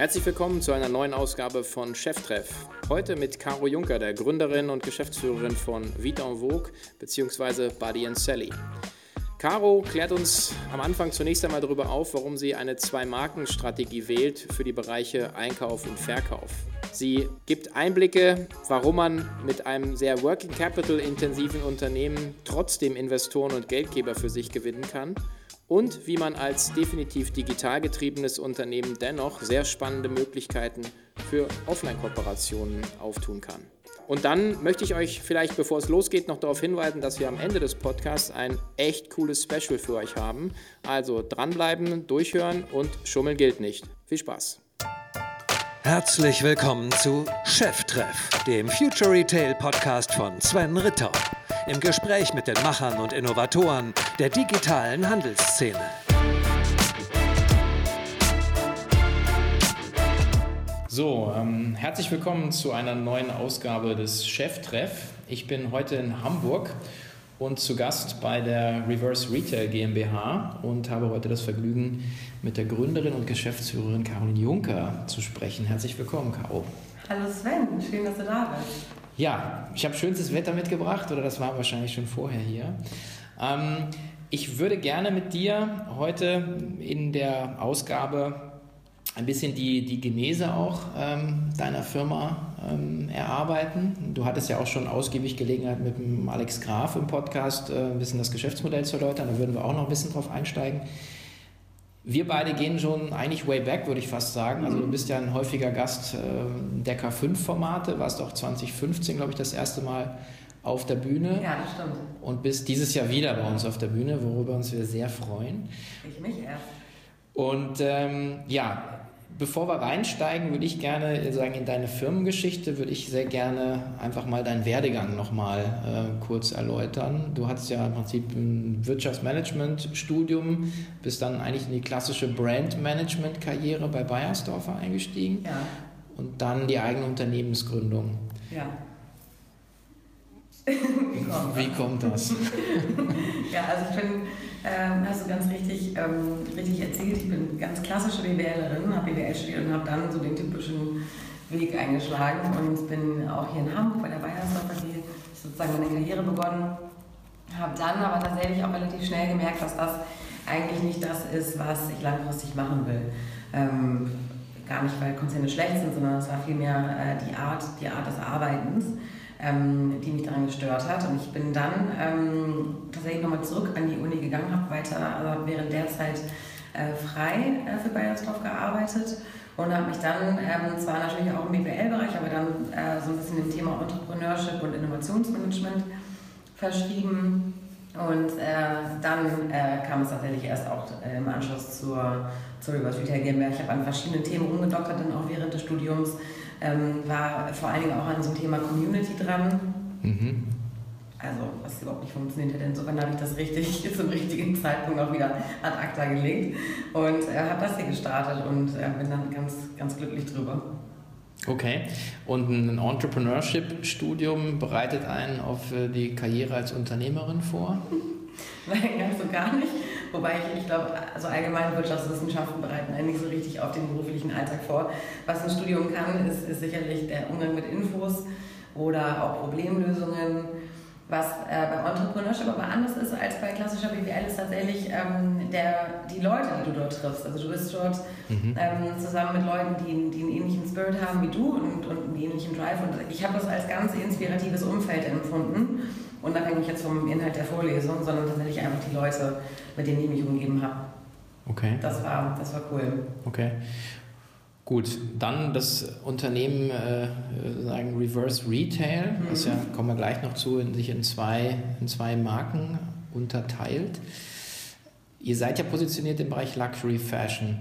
Herzlich willkommen zu einer neuen Ausgabe von Cheftreff. Heute mit Caro Juncker, der Gründerin und Geschäftsführerin von Vita en Vogue bzw. Buddy and Sally. Caro klärt uns am Anfang zunächst einmal darüber auf, warum sie eine Zwei-Marken-Strategie wählt für die Bereiche Einkauf und Verkauf. Sie gibt Einblicke, warum man mit einem sehr Working Capital intensiven Unternehmen trotzdem Investoren und Geldgeber für sich gewinnen kann und wie man als definitiv digital getriebenes Unternehmen dennoch sehr spannende Möglichkeiten für Offline-Kooperationen auftun kann. Und dann möchte ich euch vielleicht, bevor es losgeht, noch darauf hinweisen, dass wir am Ende des Podcasts ein echt cooles Special für euch haben. Also dranbleiben, durchhören und schummeln gilt nicht. Viel Spaß! Herzlich willkommen zu Cheftreff, dem Future Retail Podcast von Sven Ritter im Gespräch mit den Machern und Innovatoren der digitalen Handelsszene. So, ähm, herzlich willkommen zu einer neuen Ausgabe des Cheftreff. Ich bin heute in Hamburg und zu Gast bei der Reverse Retail GmbH und habe heute das Vergnügen, mit der Gründerin und Geschäftsführerin Caroline Juncker zu sprechen. Herzlich willkommen, Caro. Hallo Sven, schön, dass du da bist. Ja, ich habe schönstes Wetter mitgebracht oder das war wahrscheinlich schon vorher hier. Ähm, ich würde gerne mit dir heute in der Ausgabe ein bisschen die, die Genese auch ähm, deiner Firma ähm, erarbeiten. Du hattest ja auch schon ausgiebig Gelegenheit mit dem Alex Graf im Podcast äh, ein bisschen das Geschäftsmodell zu erläutern. Da würden wir auch noch ein bisschen drauf einsteigen. Wir beide gehen schon eigentlich way back, würde ich fast sagen. Also du bist ja ein häufiger Gast äh, der K5-Formate, warst auch 2015, glaube ich, das erste Mal auf der Bühne. Ja, das stimmt. Und bist dieses Jahr wieder bei uns auf der Bühne, worüber uns wir sehr freuen. Ich mich erst. Und ähm, ja, bevor wir reinsteigen, würde ich gerne sagen, in deine Firmengeschichte würde ich sehr gerne einfach mal deinen Werdegang nochmal äh, kurz erläutern. Du hattest ja im Prinzip ein Wirtschaftsmanagement-Studium, bist dann eigentlich in die klassische Brandmanagement-Karriere bei Bayersdorfer eingestiegen. Ja. Und dann die eigene Unternehmensgründung. Ja. Wie kommt, Wie kommt das? ja, also ich bin ähm, hast du ganz richtig, ähm, richtig erzählt. Ich bin ganz klassische BWLerin, habe BWL studiert und habe dann so den typischen Weg eingeschlagen und bin auch hier in Hamburg bei der Bayersdorfer AG sozusagen meine Karriere begonnen. Habe dann aber tatsächlich auch relativ schnell gemerkt, dass das eigentlich nicht das ist, was ich langfristig machen will. Ähm, gar nicht, weil Konzerne schlecht sind, sondern es war vielmehr äh, die, Art, die Art des Arbeitens ähm, die mich daran gestört hat. Und ich bin dann ähm, tatsächlich nochmal zurück an die Uni gegangen, habe weiter also während der Zeit äh, frei äh, für Bayersdorf gearbeitet und habe mich dann ähm, zwar natürlich auch im BWL-Bereich, aber dann äh, so ein bisschen dem Thema Entrepreneurship und Innovationsmanagement verschrieben. Und äh, dann äh, kam es tatsächlich erst auch äh, im Anschluss zur, zur Reverse Retail GmbH. Ich habe an verschiedenen Themen rumgedoktert, dann auch während des Studiums ähm, war vor allen Dingen auch an so einem Thema Community dran. Mhm. Also, was überhaupt nicht funktioniert hätte. Insofern habe ich das richtig zum richtigen Zeitpunkt auch wieder ad acta gelegt und äh, habe das hier gestartet und äh, bin dann ganz, ganz glücklich drüber. Okay. Und ein Entrepreneurship-Studium bereitet einen auf äh, die Karriere als Unternehmerin vor? Nein, ganz so gar nicht. Wobei ich, ich glaube, also allgemeine Wirtschaftswissenschaften bereiten einen nicht so richtig auf den beruflichen Alltag vor. Was ein Studium kann, ist, ist sicherlich der Umgang mit Infos oder auch Problemlösungen. Was äh, bei Entrepreneurship aber anders ist als bei klassischer BWL, ist tatsächlich ähm, der, die Leute, die du dort triffst. Also du bist dort mhm. ähm, zusammen mit Leuten, die, die einen ähnlichen Spirit haben wie du und, und einen ähnlichen Drive. Und ich habe das als ganz inspiratives Umfeld empfunden unabhängig jetzt vom Inhalt der Vorlesung, sondern tatsächlich einfach die Leute, mit denen ich mich umgeben habe. Okay. Das war, das war cool. Okay. Gut, dann das Unternehmen äh, sagen Reverse Retail, mhm. das ja kommen wir gleich noch zu, in sich in zwei, in zwei Marken unterteilt. Ihr seid ja positioniert im Bereich Luxury Fashion.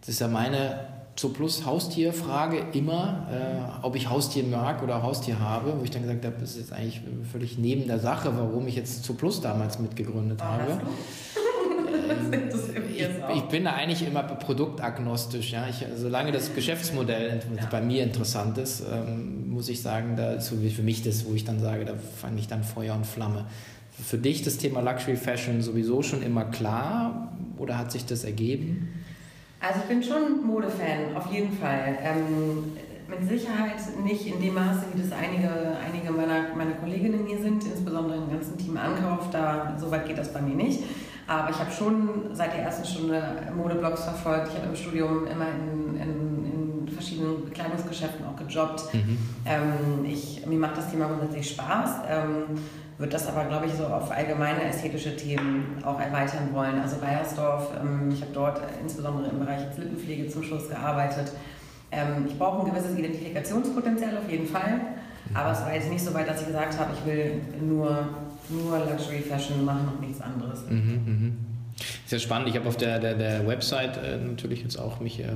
Das ist ja meine zur Plus-Haustier-Frage immer, äh, ob ich Haustier mag oder Haustier habe, wo ich dann gesagt habe, das ist jetzt eigentlich völlig neben der Sache, warum ich jetzt zu Plus damals mitgegründet oh, habe. ich, ich, bin da eigentlich immer produktagnostisch. Ja. Ich, solange das Geschäftsmodell ja. bei mir interessant ist, ähm, muss ich sagen, da ist so wie für mich das, wo ich dann sage, da fand ich dann Feuer und Flamme. Für dich das Thema Luxury Fashion sowieso schon immer klar oder hat sich das ergeben? Also ich bin schon Modefan, auf jeden Fall. Ähm, mit Sicherheit nicht in dem Maße, wie das einige, einige meiner, meiner Kolleginnen hier sind, insbesondere im ganzen Team Ankauf. Da, so weit geht das bei mir nicht. Aber ich habe schon seit der ersten Stunde Modeblogs verfolgt. Ich habe im Studium immer in, in, in verschiedenen Bekleidungsgeschäften auch gejobbt. Mhm. Ähm, ich, mir macht das Thema grundsätzlich Spaß. Ähm, wird das aber, glaube ich, so auf allgemeine ästhetische Themen auch erweitern wollen. Also Bayersdorf, ähm, ich habe dort insbesondere im Bereich Lippenpflege zum Schluss gearbeitet. Ähm, ich brauche ein gewisses Identifikationspotenzial auf jeden Fall, aber es war jetzt nicht so weit, dass ich gesagt habe, ich will nur, nur Luxury Fashion machen und nichts anderes. Mhm, mh. Ist ja spannend. Ich habe auf der, der, der Website äh, natürlich jetzt auch mich äh,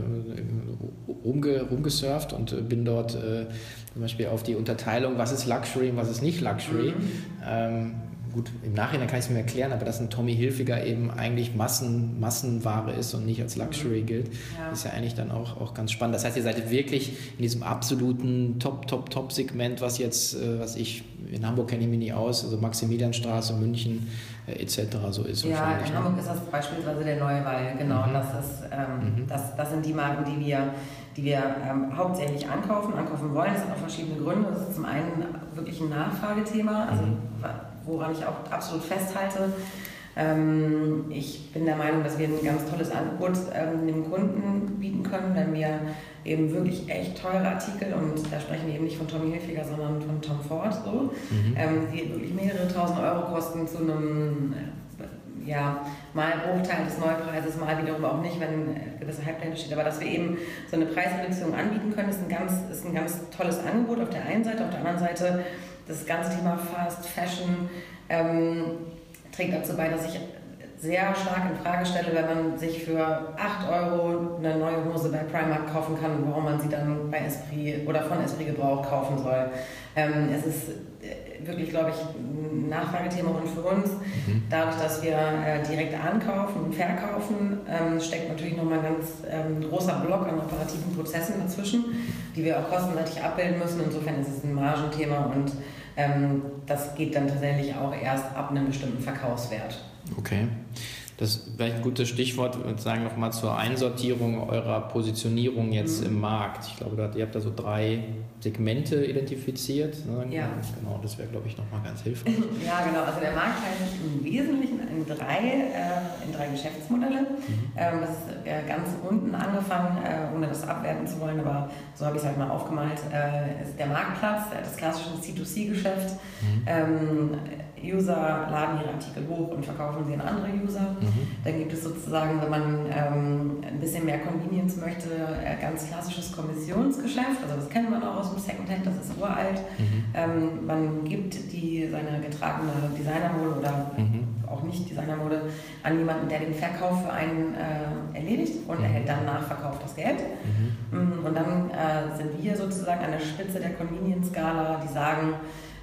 rumge, rumgesurft und äh, bin dort äh, zum Beispiel auf die Unterteilung, was ist Luxury und was ist nicht Luxury. Mhm. Ähm, gut, im Nachhinein kann ich es mir erklären, aber dass ein Tommy Hilfiger eben eigentlich Massen, Massenware ist und nicht als Luxury mhm. gilt, ja. ist ja eigentlich dann auch, auch ganz spannend. Das heißt, ihr seid wirklich in diesem absoluten Top, Top, Top-Segment, was jetzt, äh, was ich, in Hamburg kenne ich mich nie aus, also Maximilianstraße, München äh, etc. so ist. Ja, in ne? Hamburg ist das beispielsweise der Neue Weil, genau. Mhm. Das, ist, ähm, mhm. das, das sind die Marken, die wir die wir ähm, hauptsächlich ankaufen, ankaufen wollen. Das hat auch verschiedene Gründe. Das ist zum einen wirklich ein Nachfragethema, also mhm woran ich auch absolut festhalte. Ähm, ich bin der Meinung, dass wir ein ganz tolles Angebot ähm, dem Kunden bieten können, wenn wir eben wirklich echt teure Artikel, und da sprechen wir eben nicht von Tommy Hilfiger, sondern von Tom Ford, so, mhm. ähm, die wirklich mehrere tausend Euro kosten zu einem ja, mal Bruchteil des Neupreises, mal wiederum auch nicht, wenn gewisser Hype dahinter steht. Aber dass wir eben so eine Preisreduktion anbieten können, ist ein, ganz, ist ein ganz tolles Angebot auf der einen Seite. Auf der anderen Seite das ganze Thema Fast Fashion ähm, trägt dazu bei, dass ich sehr stark in Frage stelle, wenn man sich für 8 Euro eine neue Hose bei Primark kaufen kann, warum man sie dann bei Esprit oder von Esprit gebraucht kaufen soll. Ähm, es ist wirklich, glaube ich, ein Nachfragethema und für uns, mhm. dadurch, dass wir äh, direkt ankaufen und verkaufen, ähm, steckt natürlich nochmal ein ganz ähm, großer Block an operativen Prozessen dazwischen, die wir auch kostenseitig abbilden müssen. Insofern ist es ein Margenthema und ähm, das geht dann tatsächlich auch erst ab einem bestimmten Verkaufswert. Okay. Das ist vielleicht ein gutes Stichwort, ich würde sagen, nochmal zur Einsortierung eurer Positionierung jetzt mhm. im Markt. Ich glaube, ihr habt da so drei Segmente identifiziert. Ne? Ja. Genau, das wäre, glaube ich, nochmal ganz hilfreich. ja, genau. Also der Markt teilt sich im Wesentlichen in drei, äh, in drei Geschäftsmodelle. Mhm. Ähm, das ist äh, ganz unten angefangen, äh, ohne das abwerten zu wollen, aber so habe ich es halt mal aufgemalt, äh, ist der Marktplatz, äh, das klassische C2C-Geschäft. Mhm. Ähm, User laden ihre Artikel hoch und verkaufen sie an andere User. Mhm. Dann gibt es sozusagen, wenn man ähm, ein bisschen mehr Convenience möchte, äh, ganz klassisches Kommissionsgeschäft. Also das kennt man auch aus dem Secondhand, das ist uralt. Mhm. Ähm, man gibt die, seine getragene Designermode oder mhm. auch nicht Designermode an jemanden, der den Verkauf für einen äh, erledigt und mhm. erhält dann nach Verkauf das Geld. Mhm. Mm, und dann äh, sind wir sozusagen an der Spitze der Convenience-Skala, die sagen,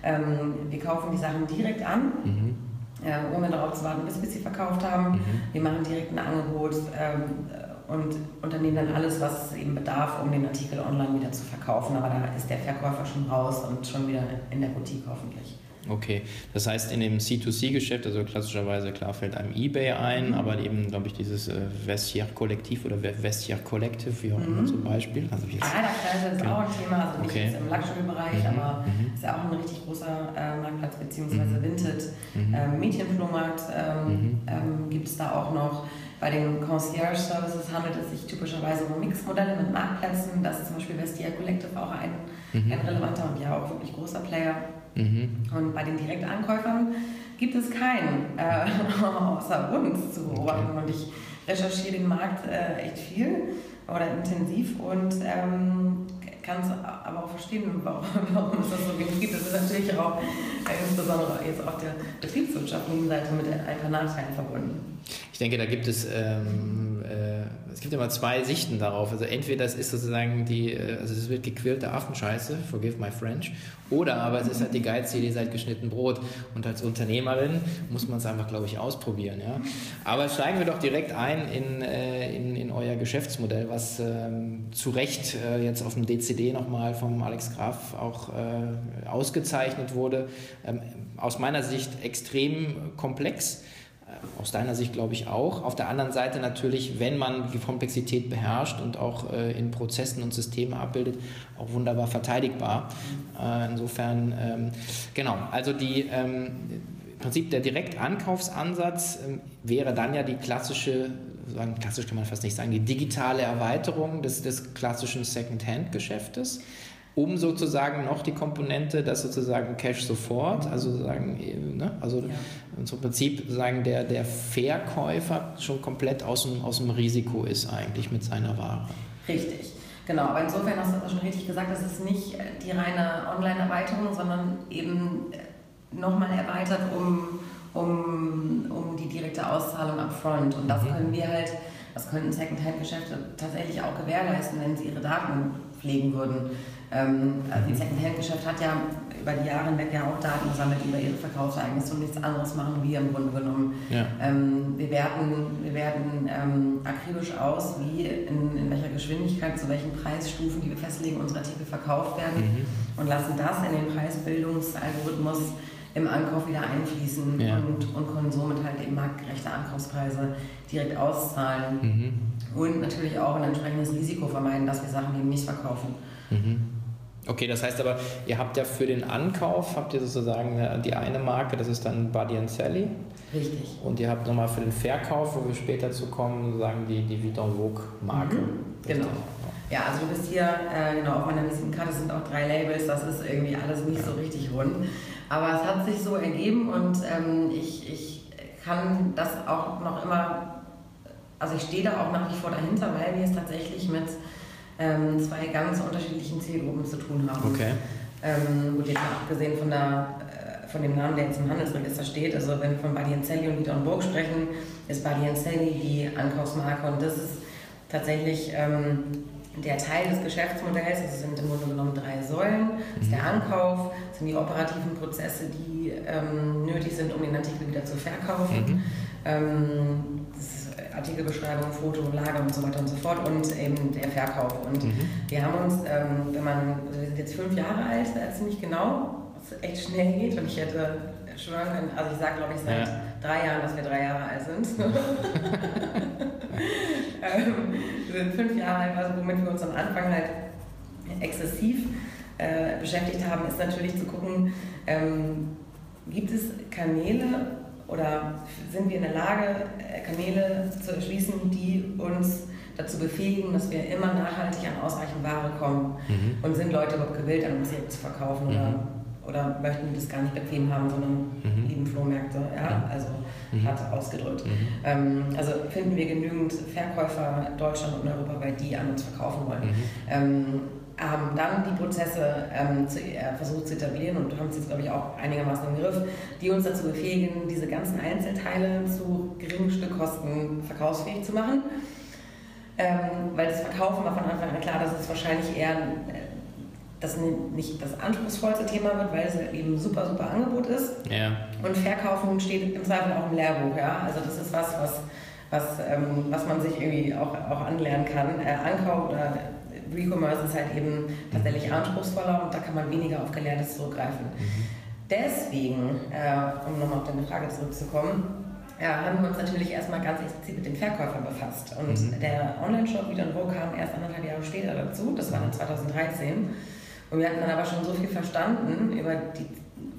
ähm, wir kaufen die Sachen direkt an. Mhm. Äh, ohne darauf zu warten, bis wir sie verkauft haben. Mhm. Wir machen direkt ein Angebot ähm, und unternehmen dann alles, was es eben bedarf, um den Artikel online wieder zu verkaufen. Aber da ist der Verkäufer schon raus und schon wieder in der Boutique hoffentlich. Okay, das heißt in dem C2C-Geschäft, also klassischerweise klar fällt einem eBay ein, mhm. aber eben, glaube ich, dieses äh, Vestiaire-Kollektiv oder Vestiaire-Collective, wie auch immer mhm. zum Beispiel. Also jetzt, ah, das ist genau. auch ein Thema, also nicht okay. jetzt im Luxury-Bereich, mhm. aber mhm. ist ja auch ein richtig großer äh, Marktplatz, beziehungsweise mhm. Vinted. Mhm. Ähm, Mädchenflohmarkt ähm, ähm, gibt es da auch noch. Bei den Concierge-Services handelt es sich typischerweise um Mixmodelle mit Marktplätzen. Das ist zum Beispiel Vestia Collective auch ein, ein relevanter und ja auch wirklich großer Player. Mhm. Und bei den Direktankäufern gibt es keinen, äh, außer uns zu beobachten. Und ich recherchiere den Markt äh, echt viel oder intensiv und ähm, kann es aber auch verstehen, warum, warum es das so wenig gibt. Das ist natürlich auch äh, insbesondere jetzt auf der betriebswirtschaftlichen Seite mit ein paar Nachteilen verbunden. Ich denke, da gibt es, ähm, äh, es gibt immer zwei Sichten darauf. Also entweder das ist sozusagen die, äh, also es wird gequillte Affenscheiße, forgive my French, oder aber es ist halt die Geizidee, ihr seid geschnitten Brot. Und als Unternehmerin muss man es einfach, glaube ich, ausprobieren. Ja? Aber steigen wir doch direkt ein in, äh, in, in euer Geschäftsmodell, was ähm, zu Recht äh, jetzt auf dem DCD nochmal vom Alex Graf auch äh, ausgezeichnet wurde. Ähm, aus meiner Sicht extrem komplex aus deiner Sicht glaube ich auch. Auf der anderen Seite natürlich, wenn man die Komplexität beherrscht und auch äh, in Prozessen und Systemen abbildet, auch wunderbar verteidigbar. Äh, insofern, ähm, genau, also die, ähm, im Prinzip der Direktankaufsansatz ähm, wäre dann ja die klassische, sagen, klassisch kann man fast nicht sagen, die digitale Erweiterung des, des klassischen Second-Hand-Geschäftes um sozusagen noch die Komponente, dass sozusagen Cash sofort, also sozusagen, ne, also ja. im Prinzip sagen der, der Verkäufer schon komplett aus dem, aus dem Risiko ist eigentlich mit seiner Ware. Richtig. Genau, aber insofern hast du das schon richtig gesagt, das ist nicht die reine Online-Erweiterung, sondern eben nochmal erweitert um, um, um die direkte Auszahlung upfront. Und das mhm. können wir halt, das könnten Second-Hand-Geschäfte tatsächlich auch gewährleisten, wenn sie ihre Daten pflegen würden. Ähm, also die Second-Hand-Geschäft hat ja über die Jahre hinweg ja auch Daten gesammelt über ihre Verkaufsereignisse und nichts anderes machen wir im Grunde genommen. Ja. Ähm, wir werten, wir werten ähm, akribisch aus, wie in, in welcher Geschwindigkeit, zu welchen Preisstufen, die wir festlegen, unsere Artikel verkauft werden mhm. und lassen das in den Preisbildungsalgorithmus im Ankauf wieder einfließen ja. und, und können somit halt eben marktgerechte Ankaufspreise direkt auszahlen. Mhm. Und natürlich auch ein entsprechendes Risiko vermeiden, dass wir Sachen eben nicht verkaufen. Mhm. Okay, das heißt aber, ihr habt ja für den Ankauf, habt ihr sozusagen die eine Marke, das ist dann Buddy Sally. Richtig. Und ihr habt nochmal für den Verkauf, wo wir später zu kommen, sozusagen die, die Vuitton Vogue Marke. Mhm. Genau. Ja, also du bist hier, äh, genau, auf meiner Visitenkarte sind auch drei Labels, das ist irgendwie alles nicht ja. so richtig rund. Aber es hat sich so ergeben und ähm, ich, ich kann das auch noch immer, also ich stehe da auch nach wie vor dahinter, weil wir es tatsächlich mit ähm, zwei ganz unterschiedlichen Zielgruppen zu tun haben. Okay. Ähm, gut, jetzt abgesehen von, der, äh, von dem Namen, der jetzt im Handelsregister steht, also wenn wir von Badi Celli und Vita und Burg sprechen, ist Badi Celli die Ankaufsmarke und das ist tatsächlich ähm, der Teil des Geschäftsmodells, also sind im Grunde genommen drei Säulen, das ist der mhm. Ankauf, das sind die operativen Prozesse, die ähm, nötig sind, um den Artikel wieder zu verkaufen. Mhm. Ähm, Artikelbeschreibung, Foto, Lager und so weiter und so fort und eben der Verkauf. Und mhm. wir haben uns, ähm, wenn man, also wir sind jetzt fünf Jahre alt, äh, ziemlich genau, was echt schnell geht und ich hätte schwören können, also ich sage glaube ich seit ja. drei Jahren, dass wir drei Jahre alt sind. wir sind fünf Jahre alt, also womit wir uns am Anfang halt exzessiv äh, beschäftigt haben, ist natürlich zu gucken, ähm, gibt es Kanäle, oder sind wir in der Lage, äh, Kanäle zu erschließen, die uns dazu befähigen, dass wir immer nachhaltig an ausreichend Ware kommen? Mhm. Und sind Leute überhaupt gewillt, an uns zu verkaufen mhm. oder, oder möchten das gar nicht bequem haben, sondern mhm. lieben Flohmärkte? Ja, also mhm. hat ausgedrückt. Mhm. Ähm, also finden wir genügend Verkäufer in Deutschland und europaweit, die an uns verkaufen wollen. Mhm. Ähm, haben dann die Prozesse ähm, zu, äh, versucht zu etablieren und haben es jetzt, glaube ich, auch einigermaßen im Griff, die uns dazu befähigen, diese ganzen Einzelteile zu geringen Stückkosten verkaufsfähig zu machen. Ähm, weil das Verkaufen war von Anfang an klar, dass es wahrscheinlich eher äh, das nicht das anspruchsvollste Thema wird, weil es eben super, super Angebot ist. Ja. Und Verkaufen steht im Zweifel auch im Lehrbuch. Ja? Also das ist was, was, was, ähm, was man sich irgendwie auch, auch anlernen kann. Äh, Ankauf oder Recommerce ist halt eben tatsächlich mhm. anspruchsvoller und da kann man weniger auf Gelerntes zurückgreifen. Mhm. Deswegen, äh, um nochmal auf deine Frage zurückzukommen, ja, haben wir uns natürlich erstmal ganz explizit mit den Verkäufern befasst. Und mhm. der Online-Shop wieder Wo kam erst anderthalb Jahre später dazu, das war dann 2013. Und wir hatten dann aber schon so viel verstanden über die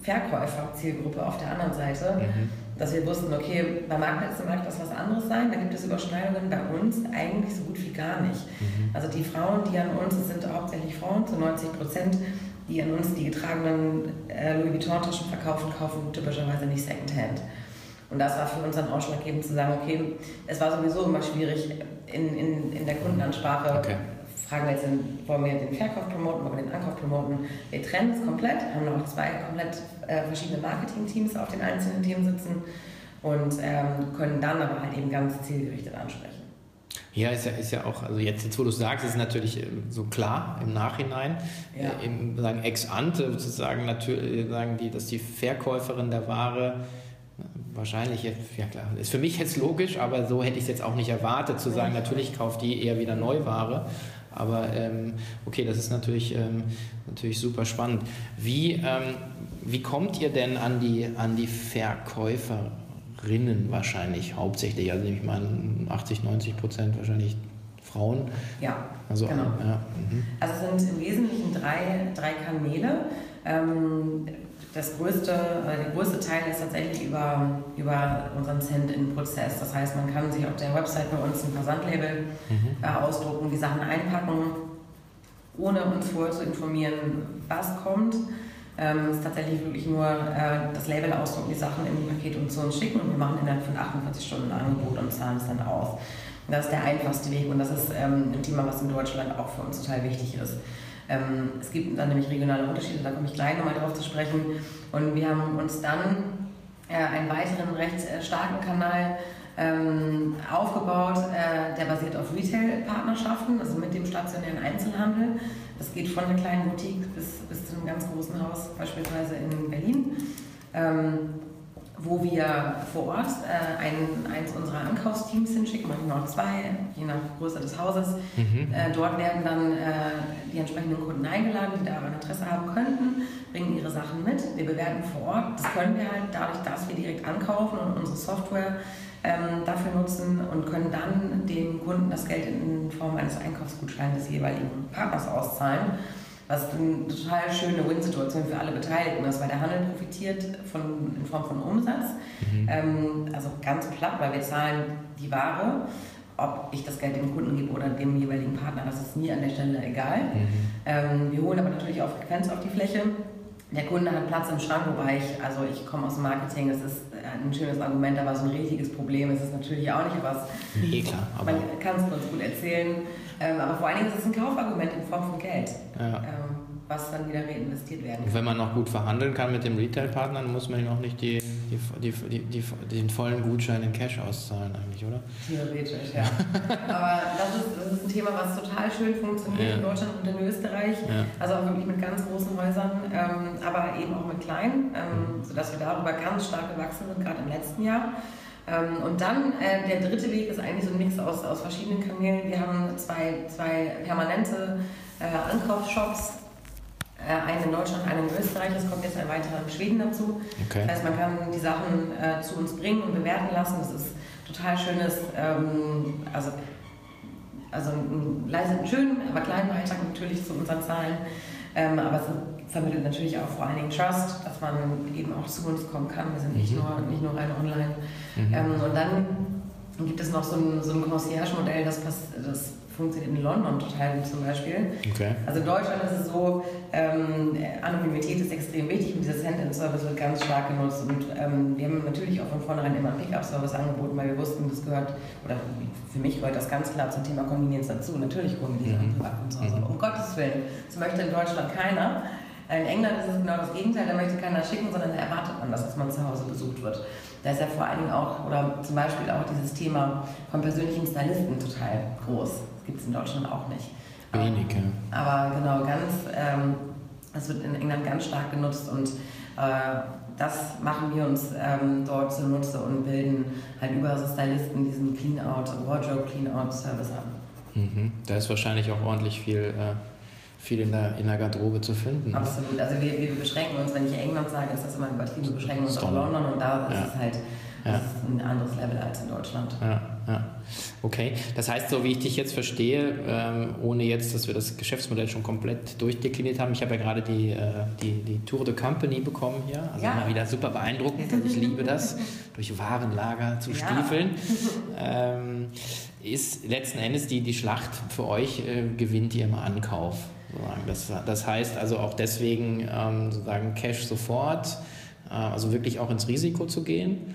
Verkäufer-Zielgruppe auf der anderen Seite, mhm dass wir wussten, okay, bei Marktplätzen mag das was anderes sein, da gibt es Überschneidungen, bei uns eigentlich so gut wie gar nicht. Mhm. Also die Frauen, die an uns, es sind hauptsächlich Frauen, zu 90 Prozent, die an uns die getragenen äh, Louis Vuitton-Taschen verkaufen, kaufen typischerweise nicht Secondhand. Und das war für uns dann ausschlaggebend zu sagen, okay, es war sowieso immer schwierig in, in, in der Kundenansprache. Okay fragen wir jetzt, wollen wir den Verkauf promoten, wollen wir den Ankauf promoten. Wir trennen es komplett, haben noch zwei komplett äh, verschiedene Marketing-Teams auf den einzelnen Themen sitzen und ähm, können dann aber halt eben ganz zielgerichtet ansprechen. Ja, ist ja, ist ja auch, also jetzt, jetzt wo du es sagst, ist es natürlich äh, so klar im Nachhinein, ja. äh, im, sagen ex ante sozusagen natürlich, sagen die, dass die Verkäuferin der Ware äh, wahrscheinlich, ja klar, ist für mich jetzt logisch, aber so hätte ich es jetzt auch nicht erwartet, zu sagen, natürlich kauft die eher wieder Neuware. Aber ähm, okay, das ist natürlich, ähm, natürlich super spannend. Wie, ähm, wie kommt ihr denn an die, an die Verkäuferinnen? wahrscheinlich hauptsächlich. Also ich meine 80, 90 Prozent wahrscheinlich Frauen. Ja, also, genau. Ja, mhm. also es sind im Wesentlichen drei, drei Kanäle. Ähm, das größte, äh, der größte Teil ist tatsächlich über, über unseren Send-In-Prozess. Das heißt, man kann sich auf der Website bei uns ein Versandlabel mhm. äh, ausdrucken, die Sachen einpacken, ohne uns vorher zu informieren, was kommt. Ähm, es ist tatsächlich wirklich nur äh, das Label ausdrucken, die Sachen im Paket und zu uns schicken und wir machen innerhalb von 48 Stunden ein Angebot und zahlen es dann aus. Und das ist der einfachste Weg und das ist ähm, ein Thema, was in Deutschland auch für uns total wichtig ist. Ähm, es gibt dann nämlich regionale Unterschiede, da komme ich gleich nochmal drauf zu sprechen. Und wir haben uns dann äh, einen weiteren recht äh, starken Kanal ähm, aufgebaut, äh, der basiert auf Retail-Partnerschaften, also mit dem stationären Einzelhandel. Das geht von einer kleinen Boutique bis, bis zu einem ganz großen Haus, beispielsweise in Berlin. Ähm, wo wir vor Ort äh, ein, eins unserer Ankaufsteams hinschicken, manchmal auch zwei, je nach Größe des Hauses. Mhm. Äh, dort werden dann äh, die entsprechenden Kunden eingeladen, die daran Interesse haben könnten, bringen ihre Sachen mit. Wir bewerten vor Ort. Das können wir halt dadurch, dass wir direkt ankaufen und unsere Software ähm, dafür nutzen und können dann dem Kunden das Geld in Form eines Einkaufsgutscheins des jeweiligen Partners auszahlen was eine total schöne Win-Situation für alle Beteiligten ist, weil der Handel profitiert von, in Form von Umsatz. Mhm. Ähm, also ganz platt, weil wir zahlen die Ware. Ob ich das Geld dem Kunden gebe oder dem jeweiligen Partner, das ist mir an der Stelle egal. Mhm. Ähm, wir holen aber natürlich auch Frequenz auf die Fläche. Der Kunde hat Platz im Schrank, wobei ich, also ich komme aus dem Marketing, das ist ein schönes Argument, aber so ein richtiges Problem ist es natürlich auch nicht, aber es, nee, klar, aber man kann es uns gut erzählen. Ähm, aber vor allen Dingen ist es ein Kaufargument in Form von Geld. Ja. Ähm, was dann wieder reinvestiert werden kann. Und wenn man noch gut verhandeln kann mit dem Retail-Partner, dann muss man auch nicht die, die, die, die, den vollen Gutschein in Cash auszahlen eigentlich, oder? Theoretisch, ja. Aber das ist, das ist ein Thema, was total schön funktioniert ja. in Deutschland und in Österreich. Ja. Also auch wirklich mit ganz großen Häusern, ähm, aber eben auch mit kleinen, ähm, mhm. sodass wir darüber ganz stark gewachsen sind, gerade im letzten Jahr. Ähm, und dann äh, der dritte Weg ist eigentlich so ein Mix aus, aus verschiedenen Kanälen. Wir haben zwei, zwei permanente äh, Ankaufsshops äh, einen in Deutschland, einen in Österreich. Es kommt jetzt ein weiterer in Schweden dazu. Okay. Das heißt, man kann die Sachen äh, zu uns bringen und bewerten lassen. Das ist total schönes, ähm, also, also einen leisen, schönen, aber kleinen Beitrag natürlich zu unseren Zahlen. Ähm, aber es vermittelt natürlich auch vor allen Dingen Trust, dass man eben auch zu uns kommen kann. Wir sind nicht, mhm. nur, nicht nur rein online. Mhm. Ähm, und dann gibt es noch so ein, so ein Concierge-Modell, das, das funktioniert in London total gut zum Beispiel. Okay. Also in Deutschland ist es so, ähm, Anonymität ist extrem wichtig und dieser Send-in-Service wird ganz stark genutzt. Und ähm, wir haben natürlich auch von vornherein immer einen Pickup-Service angeboten, weil wir wussten, das gehört, oder für mich gehört das ganz klar zum Thema Convenience dazu. Natürlich holen wir diese mhm. privat zu Hause. Um Gottes Willen, das möchte in Deutschland keiner. In England ist es genau das Gegenteil, da möchte keiner schicken, sondern da erwartet man das, dass man zu Hause besucht wird. Da ist ja vor allen Dingen auch, oder zum Beispiel auch dieses Thema von persönlichen Stylisten total groß gibt es in Deutschland auch nicht. Wenig, ja. Aber genau, ganz, ähm, das wird in England ganz stark genutzt und äh, das machen wir uns ähm, dort zunutze und bilden halt über so Stylisten diesen Clean-Out, Wardrobe Clean-Out-Service an. Mhm. Da ist wahrscheinlich auch ordentlich viel, äh, viel in, der, in der Garderobe zu finden. Absolut. Also wir, wir beschränken uns, wenn ich England sage, ist das immer übertrieben, wir beschränken uns auf London und da ist ja. es halt ja. ist ein anderes Level als in Deutschland. Ja, ja. Okay, das heißt, so wie ich dich jetzt verstehe, ähm, ohne jetzt, dass wir das Geschäftsmodell schon komplett durchdekliniert haben, ich habe ja gerade die, äh, die, die Tour de Company bekommen hier, also ja. immer wieder super beeindruckend, also ich liebe das, durch Warenlager zu stiefeln. Ähm, ist letzten Endes die, die Schlacht für euch, äh, gewinnt ihr im Ankauf. Das, das heißt also auch deswegen ähm, sozusagen Cash sofort, äh, also wirklich auch ins Risiko zu gehen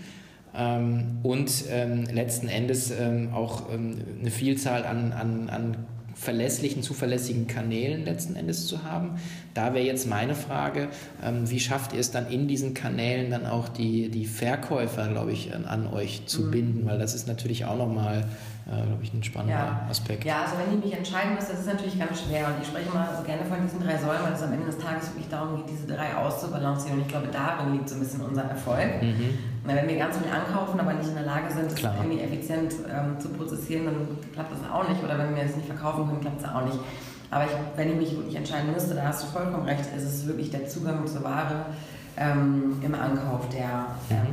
ähm, und ähm, letzten Endes ähm, auch ähm, eine Vielzahl an, an, an verlässlichen, zuverlässigen Kanälen letzten Endes zu haben. Da wäre jetzt meine Frage, ähm, wie schafft ihr es dann in diesen Kanälen dann auch die, die Verkäufer, glaube ich, an, an euch zu mhm. binden, weil das ist natürlich auch nochmal äh, glaube ich, ein spannender ja. Aspekt. Ja, also wenn ich mich entscheiden muss, das ist natürlich ganz schwer und ich spreche mal so gerne von diesen drei Säulen, weil es am Ende des Tages wirklich darum geht, diese drei auszubalancieren und ich glaube, darin liegt so ein bisschen unser Erfolg. Mhm. Wenn wir ganz viel ankaufen, aber nicht in der Lage sind, das Klar. irgendwie effizient ähm, zu prozessieren, dann klappt das auch nicht oder wenn wir es nicht verkaufen können, klappt es auch nicht. Aber ich, wenn ich mich wirklich entscheiden müsste, da hast du vollkommen recht, ist es wirklich der Zugang zur Ware ähm, im Ankauf, der, mhm.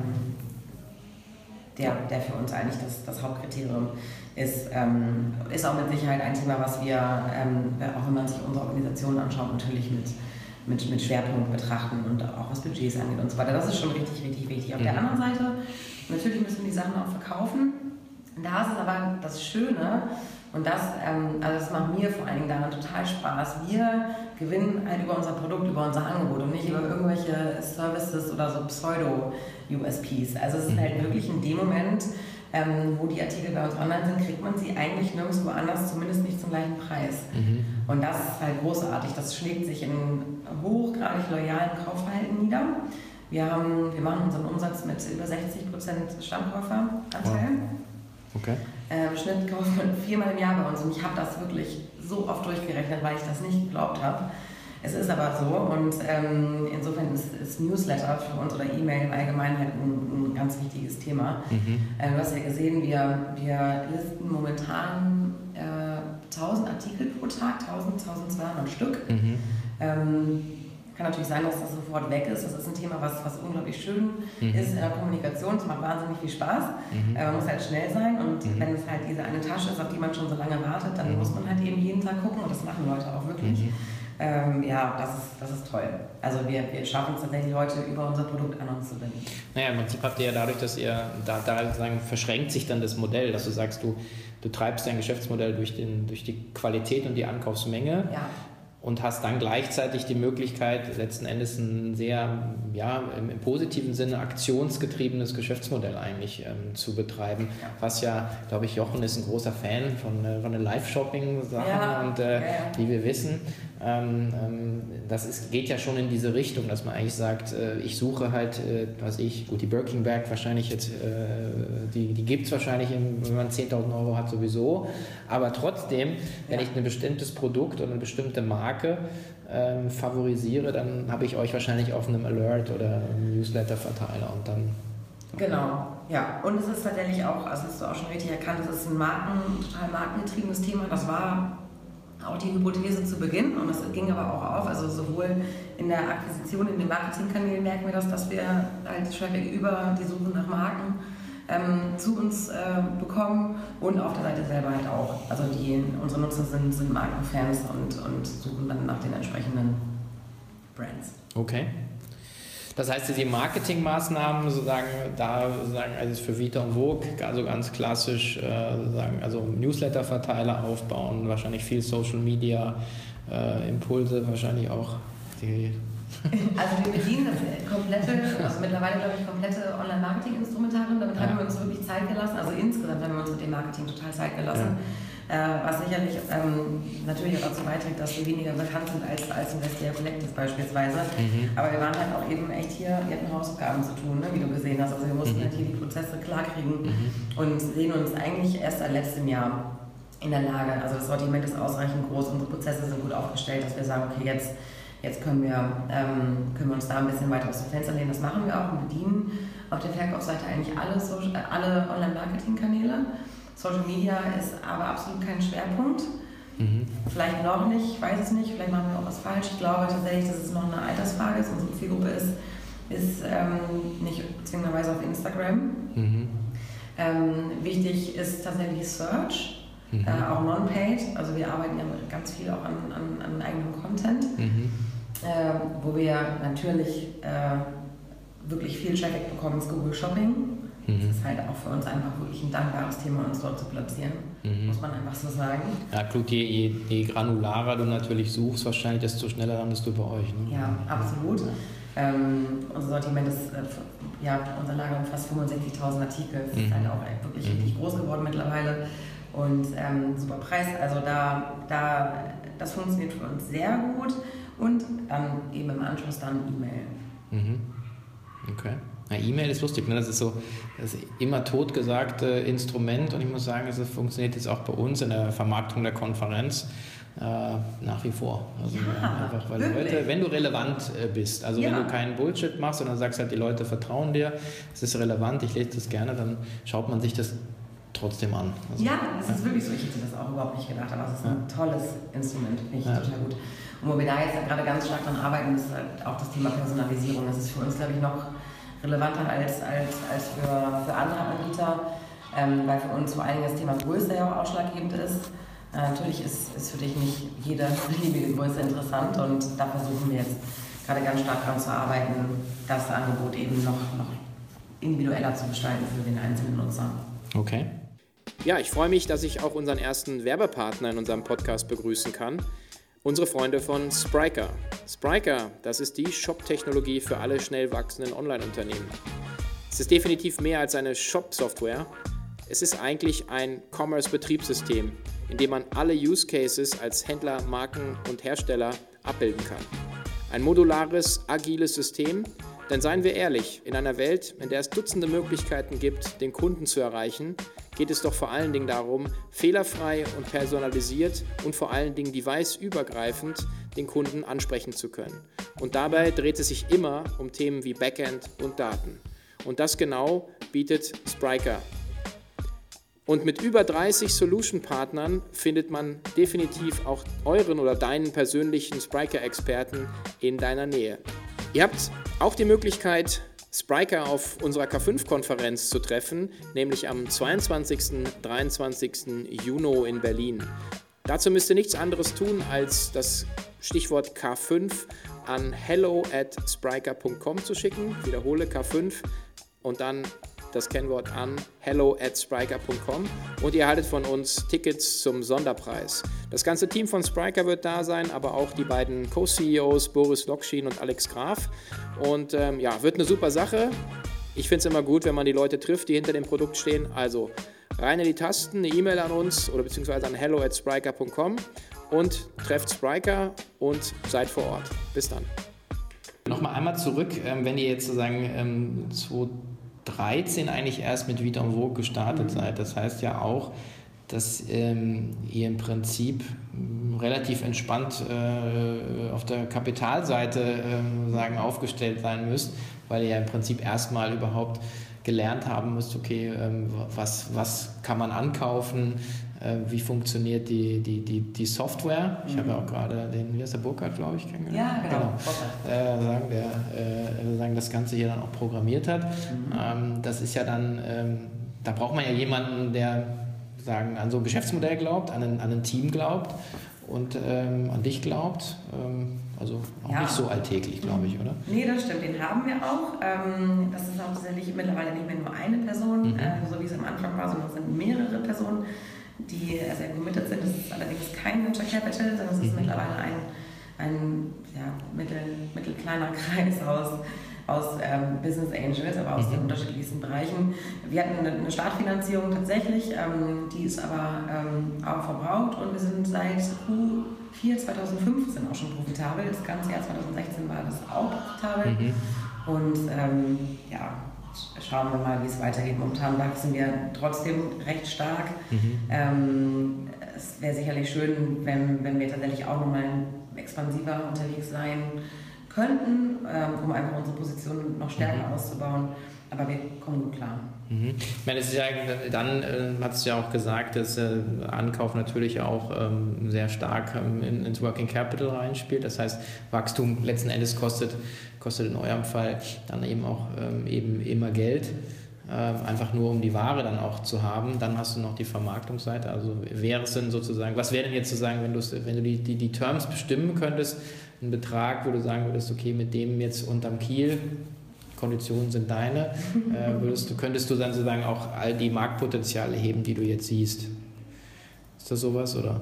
Der, der für uns eigentlich das, das Hauptkriterium ist. Ähm, ist auch mit Sicherheit ein Thema, was wir, ähm, auch wenn man sich unsere Organisation anschaut, natürlich mit, mit, mit Schwerpunkt betrachten und auch was Budgets angeht und so weiter. Das ist schon richtig, richtig wichtig. Auf mhm. der anderen Seite, natürlich müssen wir die Sachen auch verkaufen. Da ist es aber das Schöne, und das, ähm, also das macht mir vor allen Dingen daran total Spaß. Wir gewinnen halt über unser Produkt, über unser Angebot und nicht über irgendwelche Services oder so Pseudo-USPs. Also es ist halt mhm. wirklich in dem Moment, ähm, wo die Artikel bei uns online sind, kriegt man sie eigentlich nirgendwo anders, zumindest nicht zum gleichen Preis. Mhm. Und das ist halt großartig. Das schlägt sich in hochgradig loyalen Kaufverhalten nieder. Wir, haben, wir machen unseren Umsatz mit über 60% Stammkäuferanteil. Wow. Okay. Äh, Schnitt kauft man viermal im Jahr bei uns und ich habe das wirklich so oft durchgerechnet, weil ich das nicht geglaubt habe. Es ist aber so und ähm, insofern ist, ist, Newsletter für uns oder E-Mail im Allgemeinen halt ein, ein, ganz wichtiges Thema. Mhm. Äh, du hast ja gesehen, wir, wir listen momentan äh, 1000 Artikel pro Tag, 1000, 1200 Stück. Mhm. Ähm, kann natürlich sein, dass das sofort weg ist. Das ist ein Thema, was, was unglaublich schön mhm. ist in der Kommunikation. Es macht wahnsinnig viel Spaß. Mhm. Äh, man muss halt schnell sein und mhm. wenn es halt diese eine Tasche ist, auf die man schon so lange wartet, dann mhm. muss man halt eben jeden Tag gucken und das machen Leute auch wirklich. Mhm. Ähm, ja, das ist, das ist toll. Also wir, wir schaffen es tatsächlich Leute über unser Produkt an uns zu binden. Naja, im Prinzip habt ihr ja dadurch, dass ihr da, da sagen, verschränkt sich dann das Modell, dass du sagst, du, du treibst dein Geschäftsmodell durch, den, durch die Qualität und die Ankaufsmenge. Ja und hast dann gleichzeitig die Möglichkeit, letzten Endes ein sehr, ja, im, im positiven Sinne aktionsgetriebenes Geschäftsmodell eigentlich ähm, zu betreiben. Ja. Was ja, glaube ich, Jochen ist ein großer Fan von, äh, von den Live-Shopping-Sachen ja. und äh, ja, wie wir wissen, das ist, geht ja schon in diese Richtung, dass man eigentlich sagt, äh, ich suche halt, äh, was ich, gut, die Birking Bag wahrscheinlich jetzt, äh, die, die gibt es wahrscheinlich, wenn man 10.000 Euro hat sowieso, aber trotzdem, wenn ich ein bestimmtes Produkt oder eine bestimmte Marke ähm, favorisiere, dann habe ich euch wahrscheinlich auf einem Alert oder einem Newsletter-Verteiler und dann Genau, ja. Und es ist tatsächlich auch, also hast du auch schon richtig erkannt, es ist ein Marken, total markengetriebenes Thema. Das war auch die Hypothese zu Beginn und das ging aber auch auf. Also sowohl in der Akquisition, in den Marketingkanälen merken wir das, dass wir halt Traffic über die Suche nach Marken ähm, zu uns äh, bekommen und auf der Seite selber halt auch. Also die, unsere Nutzer sind, sind Markenfans und, und suchen dann nach den entsprechenden Brands. Okay. Das heißt, die Marketingmaßnahmen sozusagen da sozusagen also für Vita und Vogue, also ganz klassisch äh, sozusagen, also Newsletter-Verteiler aufbauen, wahrscheinlich viel Social Media äh, Impulse, wahrscheinlich auch die also wir bedienen das komplette, also mittlerweile glaube ich komplette Online-Marketing-Instrumentarium. Damit ja. haben wir uns wirklich Zeit gelassen. Also insgesamt haben wir uns mit dem Marketing total Zeit gelassen. Ja. Äh, was sicherlich ähm, natürlich auch dazu beiträgt, dass wir weniger bekannt sind als, als Investia Collective beispielsweise. Mhm. Aber wir waren halt auch eben echt hier, wir hatten Hausaufgaben zu tun, ne, wie du gesehen hast. Also wir mussten mhm. halt hier die Prozesse klarkriegen mhm. und sehen uns eigentlich erst seit letztem Jahr in der Lage. Also das Sortiment ist ausreichend groß, unsere Prozesse sind gut aufgestellt, dass wir sagen, okay, jetzt, jetzt können, wir, ähm, können wir uns da ein bisschen weiter aus dem Fenster lehnen. Das machen wir auch und bedienen auf der Verkaufsseite eigentlich alle, alle Online-Marketing-Kanäle. Social Media ist aber absolut kein Schwerpunkt. Mhm. Vielleicht noch nicht, ich weiß es nicht, vielleicht machen wir auch was falsch. Ich glaube tatsächlich, dass es noch eine Altersfrage ist. Unsere Zielgruppe ist, ist ähm, nicht zwingenderweise auf Instagram. Mhm. Ähm, wichtig ist tatsächlich Search, mhm. äh, auch Non-Paid. Also wir arbeiten ja ganz viel auch an, an, an eigenem Content, mhm. äh, wo wir natürlich äh, wirklich viel Traffic bekommen, ist Google Shopping. Mhm. Das ist halt auch für uns einfach wirklich ein dankbares Thema, uns dort zu platzieren, mhm. muss man einfach so sagen. Ja, gut, je, je, je, granularer du natürlich suchst, wahrscheinlich, desto schneller landest du bei euch. Ne? Ja, absolut. Ja. Ähm, unser Sortiment ist, äh, ja, unser Lager umfasst 65.000 Artikel. Das mhm. ist halt auch wirklich mhm. richtig groß geworden mittlerweile. Und ähm, super Preis, also da, da, das funktioniert für uns sehr gut. Und dann eben im Anschluss dann E-Mail. Mhm. Okay. Na, E-Mail ist lustig, ne? das ist so das immer totgesagte Instrument und ich muss sagen, es funktioniert jetzt auch bei uns in der Vermarktung der Konferenz. Äh, nach wie vor. Also ja, einfach, weil Leute, wenn du relevant äh, bist, also ja. wenn du keinen Bullshit machst, sondern sagst halt, die Leute vertrauen dir, es ist relevant, ich lese das gerne, dann schaut man sich das trotzdem an. Also, ja, das ja. ist wirklich so. Ich hätte das auch überhaupt nicht gedacht, aber es ist ein tolles Instrument, finde ich total gut. Und wo wir da jetzt gerade ganz stark dran arbeiten, ist halt auch das Thema Personalisierung. Das ist für uns, glaube ich, noch relevanter als, als, als für, für andere Anbieter, ähm, weil für uns vor allen Dingen das Thema Größe ja auch ausschlaggebend ist. Äh, natürlich ist, ist für dich nicht jede beliebige Größe interessant und da versuchen wir jetzt gerade ganz stark daran zu arbeiten, das Angebot eben noch, noch individueller zu gestalten für den einzelnen Nutzer. Okay. Ja, ich freue mich, dass ich auch unseren ersten Werbepartner in unserem Podcast begrüßen kann. Unsere Freunde von Spriker. Spriker, das ist die Shop-Technologie für alle schnell wachsenden Online-Unternehmen. Es ist definitiv mehr als eine Shop-Software. Es ist eigentlich ein Commerce-Betriebssystem, in dem man alle Use Cases als Händler, Marken und Hersteller abbilden kann. Ein modulares, agiles System, denn seien wir ehrlich, in einer Welt, in der es Dutzende Möglichkeiten gibt, den Kunden zu erreichen, geht es doch vor allen Dingen darum, fehlerfrei und personalisiert und vor allen Dingen deviceübergreifend den Kunden ansprechen zu können. Und dabei dreht es sich immer um Themen wie Backend und Daten. Und das genau bietet Spriker. Und mit über 30 Solution-Partnern findet man definitiv auch euren oder deinen persönlichen Spriker-Experten in deiner Nähe. Ihr habt auch die Möglichkeit, Spriker auf unserer K5-Konferenz zu treffen, nämlich am 22. 23. Juni in Berlin. Dazu müsst ihr nichts anderes tun, als das Stichwort K5 an hello at spriker.com zu schicken. Wiederhole K5 und dann das Kennwort an hello at spriker.com und ihr erhaltet von uns Tickets zum Sonderpreis. Das ganze Team von Spriker wird da sein, aber auch die beiden Co-CEOs Boris Lokschin und Alex Graf. Und ähm, ja, wird eine super Sache. Ich finde es immer gut, wenn man die Leute trifft, die hinter dem Produkt stehen. Also rein in die Tasten, eine E-Mail an uns oder beziehungsweise an hello at spriker.com und trefft Spriker und seid vor Ort. Bis dann. Nochmal einmal zurück, ähm, wenn ihr jetzt sozusagen ähm, 2013 eigentlich erst mit Vita und Vogue gestartet mhm. seid. Das heißt ja auch, dass ähm, ihr im Prinzip ähm, relativ entspannt äh, auf der Kapitalseite äh, sagen, aufgestellt sein müsst, weil ihr ja im Prinzip erstmal überhaupt gelernt haben müsst, okay, ähm, was, was kann man ankaufen, wie funktioniert die, die, die, die Software. Ich mhm. habe ja auch gerade den, wie heißt der Burkhardt, glaube ich, kennengelernt. Ja, genau. genau. Äh, sagen, der äh, sagen, das Ganze hier dann auch programmiert hat. Mhm. Ähm, das ist ja dann, ähm, da braucht man ja jemanden, der sagen, an so ein Geschäftsmodell glaubt, an ein, an ein Team glaubt und ähm, an dich glaubt. Ähm, also auch ja. nicht so alltäglich, glaube ich, oder? Nee, das stimmt, den haben wir auch. Ähm, das ist auch tatsächlich mittlerweile nicht mehr nur eine Person, mhm. äh, so wie es am Anfang war, sondern es sind mehrere Personen, die sehr committed sind. Das ist allerdings kein Venture Capital, sondern es ist mhm. mittlerweile ein, ein ja, mittel, mittelkleiner Kreis aus aus ähm, Business Angels, aber aus mhm. den unterschiedlichsten Bereichen. Wir hatten eine, Startfinanzierung tatsächlich, ähm, die ist aber ähm, auch verbraucht und wir sind seit Q4 2015 auch schon profitabel. Das ganze Jahr 2016 war das auch profitabel. Mhm. Und ähm, ja, schauen wir mal, wie es weitergeht. Momentan wachsen wir trotzdem recht stark. Mhm. Ähm, es wäre sicherlich schön, wenn, wenn wir tatsächlich auch nochmal expansiver unterwegs sein könnten, ähm, um einfach unsere Position noch stärker mhm. auszubauen. Aber wir kommen gut klar. Mhm. Ich meine, ja, dann äh, hat es ja auch gesagt, dass äh, Ankauf natürlich auch ähm, sehr stark ähm, in, ins Working Capital reinspielt. Das heißt, Wachstum letzten Endes kostet, kostet in eurem Fall dann eben auch ähm, eben immer Geld. Ähm, einfach nur um die Ware dann auch zu haben. Dann hast du noch die Vermarktungsseite. Also wäre es denn sozusagen, was wäre denn jetzt sozusagen, wenn, wenn du die, die, die Terms bestimmen könntest, ein Betrag, wo du sagen würdest, okay, mit dem jetzt unterm Kiel, Konditionen sind deine, äh, würdest du, könntest du dann sozusagen auch all die Marktpotenziale heben, die du jetzt siehst. Ist das sowas oder?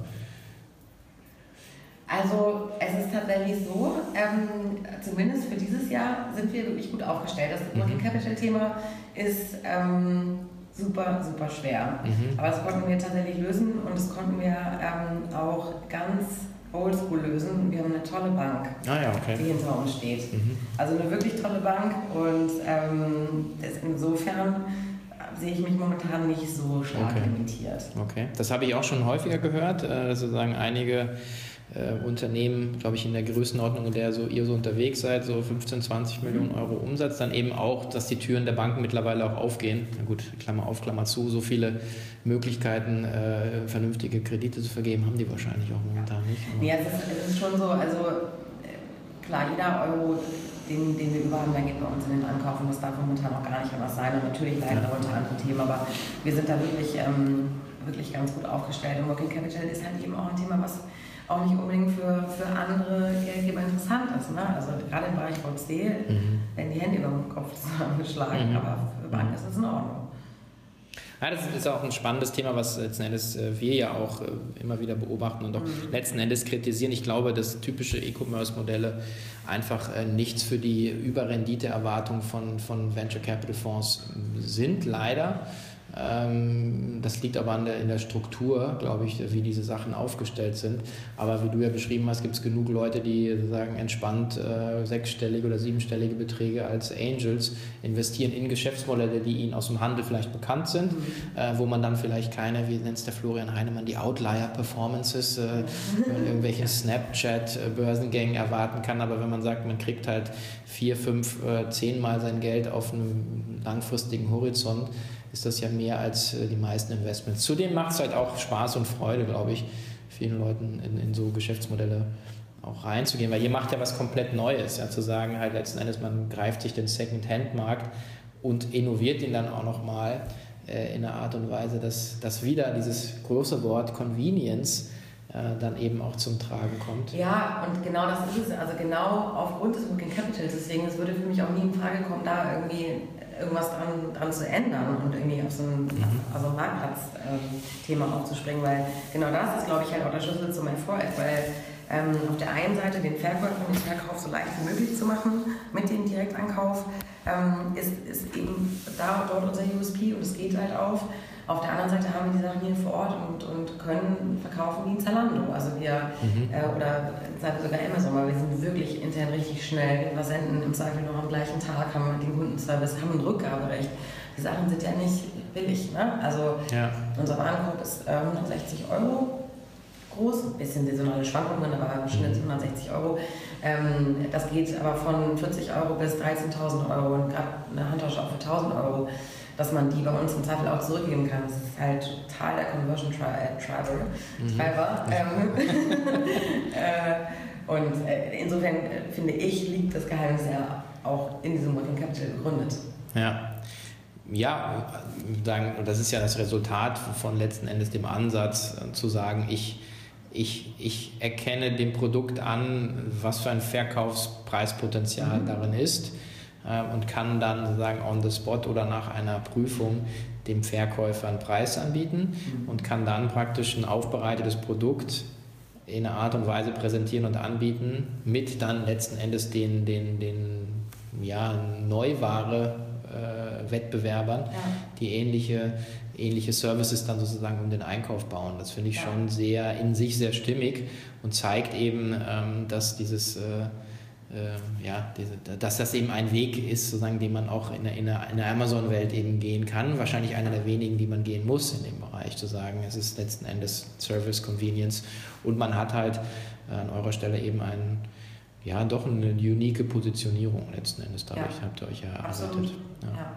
Also es ist tatsächlich so, ähm, zumindest für dieses Jahr sind wir wirklich gut aufgestellt. Das Working mhm. Capital Thema ist ähm, super, super schwer. Mhm. Aber das konnten wir tatsächlich lösen und das konnten wir ähm, auch ganz oldschool lösen. Wir haben eine tolle Bank, ah, ja, okay. die hinter uns steht. Mhm. Also eine wirklich tolle Bank und ähm, insofern sehe ich mich momentan nicht so stark okay. limitiert. Okay, das habe ich auch schon häufiger gehört, äh, sozusagen einige äh, Unternehmen, glaube ich, in der Größenordnung, in der so ihr so unterwegs seid, so 15, 20 Millionen Euro Umsatz, dann eben auch, dass die Türen der Banken mittlerweile auch aufgehen. Na gut, Klammer auf, Klammer zu, so viele Möglichkeiten, äh, vernünftige Kredite zu vergeben, haben die wahrscheinlich auch momentan nicht. Ja, es ist, es ist schon so, also äh, klar, jeder Euro, den, den wir überhaben, der geht bei uns in den Ankauf und das darf momentan auch gar nicht anders sein. Und natürlich leiden darunter andere Themen, aber wir sind da wirklich, ähm, wirklich ganz gut aufgestellt. Und Working Capital ist halt eben auch ein Thema, was auch nicht unbedingt für, für andere Geldgeber interessant ist. Ne? Also gerade im Bereich VC mhm. werden die Hände über den Kopf zusammengeschlagen, mhm. aber für Banken ist das in Ordnung. Ja, das ist auch ein spannendes Thema, was letzten Endes äh, wir ja auch äh, immer wieder beobachten und auch mhm. letzten Endes kritisieren. Ich glaube, dass typische E-Commerce-Modelle einfach äh, nichts für die Überrendite-Erwartung von, von Venture Capital Fonds sind, leider. Ähm, das liegt aber der, in der Struktur, glaube ich, wie diese Sachen aufgestellt sind. Aber wie du ja beschrieben hast, gibt es genug Leute, die sagen entspannt äh, sechsstellige oder siebenstellige Beträge als Angels investieren in Geschäftsmodelle, die ihnen aus dem Handel vielleicht bekannt sind, mhm. äh, wo man dann vielleicht keine, wie nennt es der Florian Heinemann, die Outlier-Performances äh, in irgendwelchen Snapchat-Börsengängen erwarten kann. Aber wenn man sagt, man kriegt halt vier, fünf, äh, zehnmal sein Geld auf einem langfristigen Horizont, ist das ja mehr als äh, die meisten Investments. Zudem macht es halt auch Spaß und Freude, glaube ich, vielen Leuten in, in so Geschäftsmodelle auch reinzugehen, weil ihr macht ja was komplett Neues, ja, zu sagen halt letzten Endes, man greift sich den Second-Hand-Markt und innoviert ihn dann auch nochmal äh, in einer Art und Weise, dass, dass wieder dieses große Wort Convenience äh, dann eben auch zum Tragen kommt. Ja, und genau das ist es. Also genau aufgrund des Working Capitals. Deswegen, es würde für mich auch nie in Frage kommen, da irgendwie irgendwas dran, dran zu ändern und irgendwie auf so ein, mhm. also ein Marktplatz-Thema ähm, aufzuspringen, weil genau das ist, glaube ich, halt auch der Schlüssel zum Erfolg, weil ähm, auf der einen Seite den Verkäufer den Verkauf so leicht wie möglich zu machen mit dem Direktankauf, ähm, ist, ist eben da dort unser USP und es geht halt auf. Auf der anderen Seite haben wir die Sachen hier vor Ort und, und können verkaufen wie ein Zalando. Also wir, mhm. äh, oder sogar Amazon, weil wir sind wirklich intern richtig schnell. Wir senden im Zweifel noch am gleichen Tag, haben den Kundenservice, haben ein Rückgaberecht. Die Sachen sind ja nicht billig. Ne? Also ja. unser Warenkorb ist äh, 160 Euro groß, ein bisschen saisonale Schwankungen, aber im Schnitt 160 Euro. Ähm, das geht aber von 40 Euro bis 13.000 Euro und gerade eine Handtasche auch für 1.000 Euro dass man die bei uns im Zweifel auch zurückgeben kann. Das ist halt total der Conversion Driver. Mhm. Driver. Ähm, äh, und äh, insofern äh, finde ich, liegt das Geheimnis ja auch in diesem Working Capital begründet. Ja. Ja, das ist ja das Resultat von letzten Endes dem Ansatz zu sagen, ich, ich, ich erkenne dem Produkt an, was für ein Verkaufspreispotenzial mhm. darin ist und kann dann sozusagen on the spot oder nach einer Prüfung dem Verkäufer einen Preis anbieten mhm. und kann dann praktisch ein aufbereitetes Produkt in einer Art und Weise präsentieren und anbieten, mit dann letzten Endes den, den, den ja, Neuware-Wettbewerbern, äh, ja. die ähnliche, ähnliche Services dann sozusagen um den Einkauf bauen. Das finde ich ja. schon sehr in sich sehr stimmig und zeigt eben, ähm, dass dieses äh, äh, ja, diese, dass das eben ein Weg ist, sozusagen, den man auch in der, in der, der Amazon-Welt eben gehen kann. Wahrscheinlich einer der wenigen, die man gehen muss in dem Bereich, zu sagen, es ist letzten Endes Service, Convenience und man hat halt äh, an eurer Stelle eben einen, ja, doch eine unique Positionierung letzten Endes. Dadurch ja. habt ihr euch ja erarbeitet. Ja. ja.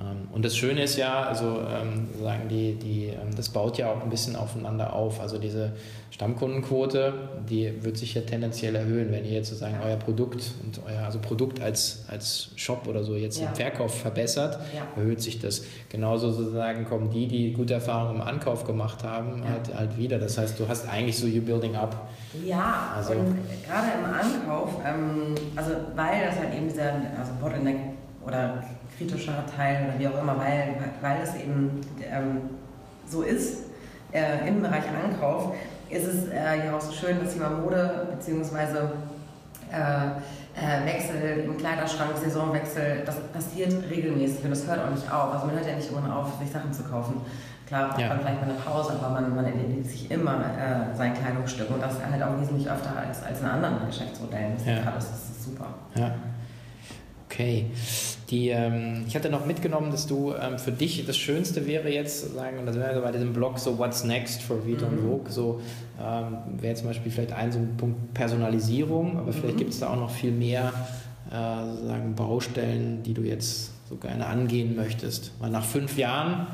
Ähm, und das Schöne ist ja, also ähm, sagen die, die, ähm, das baut ja auch ein bisschen aufeinander auf. Also diese Stammkundenquote, die wird sich ja tendenziell erhöhen, wenn ihr jetzt sozusagen euer Produkt und euer also Produkt als, als Shop oder so jetzt ja. im Verkauf verbessert, ja. erhöht sich das. Genauso sozusagen kommen die, die gute Erfahrungen im Ankauf gemacht haben, halt, halt wieder. Das heißt, du hast eigentlich so you building up. Ja, also, und gerade im Ankauf, ähm, also weil das halt eben dieser also Bottleneck oder kritischer Teil oder wie auch immer, weil, weil es eben ähm, so ist äh, im Bereich Ankauf, ist es äh, ja auch so schön, dass Thema Mode bzw. Äh, äh, Wechsel im Kleiderschrank, Saisonwechsel, das passiert regelmäßig und das hört auch nicht auf. Also man hört ja nicht immer auf, sich Sachen zu kaufen. Klar braucht ja. man vielleicht mal eine Pause, aber man, man entwickelt sich immer äh, sein Kleidungsstück und das halt auch wesentlich öfter als, als in anderen Geschäftsmodellen. Das, ja. das ist super. Ja. Okay. Die, ähm, ich hatte noch mitgenommen, dass du ähm, für dich das Schönste wäre jetzt, sagen, und das wäre bei diesem Blog so What's Next for Vito mhm. und Vogue, so ähm, wäre zum Beispiel vielleicht ein so ein Punkt Personalisierung, aber vielleicht mhm. gibt es da auch noch viel mehr äh, sozusagen Baustellen, die du jetzt so gerne angehen möchtest. Weil nach fünf Jahren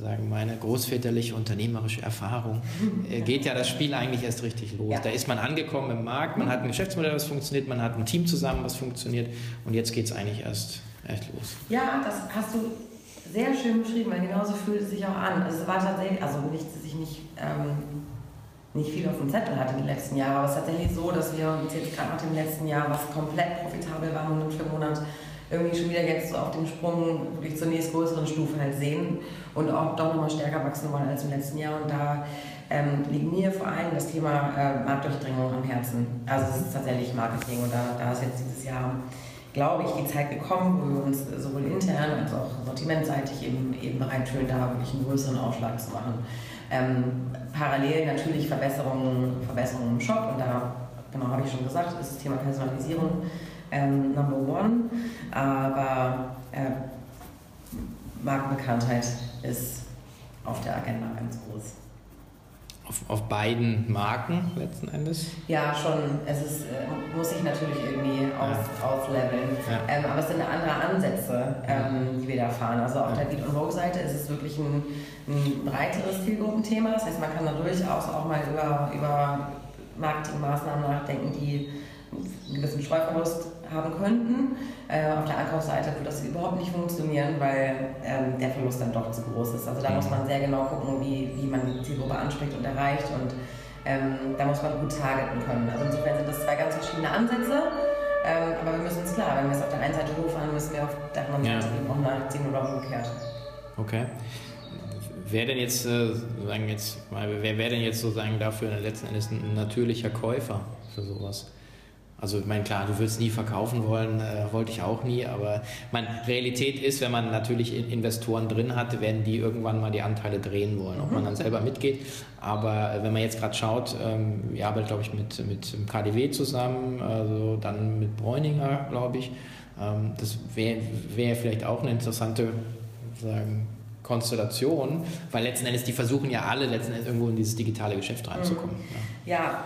sagen, meine großväterliche unternehmerische Erfahrung, äh, geht ja das Spiel eigentlich erst richtig los. Ja. Da ist man angekommen im Markt, man hat ein Geschäftsmodell, das funktioniert, man hat ein Team zusammen, was funktioniert und jetzt geht es eigentlich erst, erst los. Ja, das hast du sehr schön beschrieben, weil genauso fühlt es sich auch an. Es war tatsächlich, also nicht, dass ich nicht, ähm, nicht viel auf dem Zettel hatte die letzten Jahre, aber es ist tatsächlich so, dass wir uns jetzt gerade nach dem letzten Jahr, was komplett profitabel war, Monat für Monat, irgendwie schon wieder jetzt so auf dem Sprung wirklich zur nächstgrößeren Stufe halt sehen und auch doch nochmal stärker wachsen wollen als im letzten Jahr. Und da ähm, liegt mir vor allem das Thema äh, Marktdurchdringung am Herzen. Also es ist tatsächlich Marketing und da, da ist jetzt dieses Jahr, glaube ich, die Zeit gekommen, wo wir uns sowohl intern als auch sortimentseitig eben, eben bereit fühlen, da wirklich einen größeren Aufschlag zu machen. Ähm, parallel natürlich Verbesserungen, Verbesserungen im Shop und da, genau habe ich schon gesagt, ist das Thema Personalisierung ähm, Number One. Aber äh, Markenbekanntheit ist auf der Agenda ganz groß. Auf, auf beiden Marken letzten Endes? Ja, schon. Es ist, äh, muss sich natürlich irgendwie aus, ja. ausleveln. Ja. Ähm, aber es sind andere Ansätze, ähm, die wir da fahren. Also auf ja. der Beat und Vogue-Seite ist es wirklich ein, ein breiteres Zielgruppenthema. Das heißt, man kann da durchaus auch mal über, über Marketingmaßnahmen nachdenken, die einen gewissen Streuverlust haben könnten. Äh, auf der Ankaufsseite wird das überhaupt nicht funktionieren, weil ähm, der Verlust dann doch zu groß ist. Also da muss man sehr genau gucken, wie, wie man die Zielgruppe anspricht und erreicht und ähm, da muss man gut targeten können. Also insofern sind das zwei ganz verschiedene Ansätze. Ähm, aber wir müssen uns klar, wenn wir es auf der einen Seite hochfahren, müssen wir auf der anderen Seite ja. eben auch nachziehen oder umgekehrt. Okay. Wer denn jetzt, äh, sagen jetzt, wer wäre denn jetzt sozusagen dafür letzten Endes ein natürlicher Käufer für sowas? Also ich meine, klar, du würdest nie verkaufen wollen, äh, wollte ich auch nie, aber meine Realität ist, wenn man natürlich Investoren drin hat, werden die irgendwann mal die Anteile drehen wollen, ob man dann selber mitgeht. Aber äh, wenn man jetzt gerade schaut, ähm, wir arbeiten, glaube ich, mit, mit KDW zusammen, also dann mit Bräuninger, glaube ich. Ähm, das wäre wär vielleicht auch eine interessante sagen, Konstellation, weil letzten Endes, die versuchen ja alle letzten Endes irgendwo in dieses digitale Geschäft reinzukommen. Mhm. Ja. ja.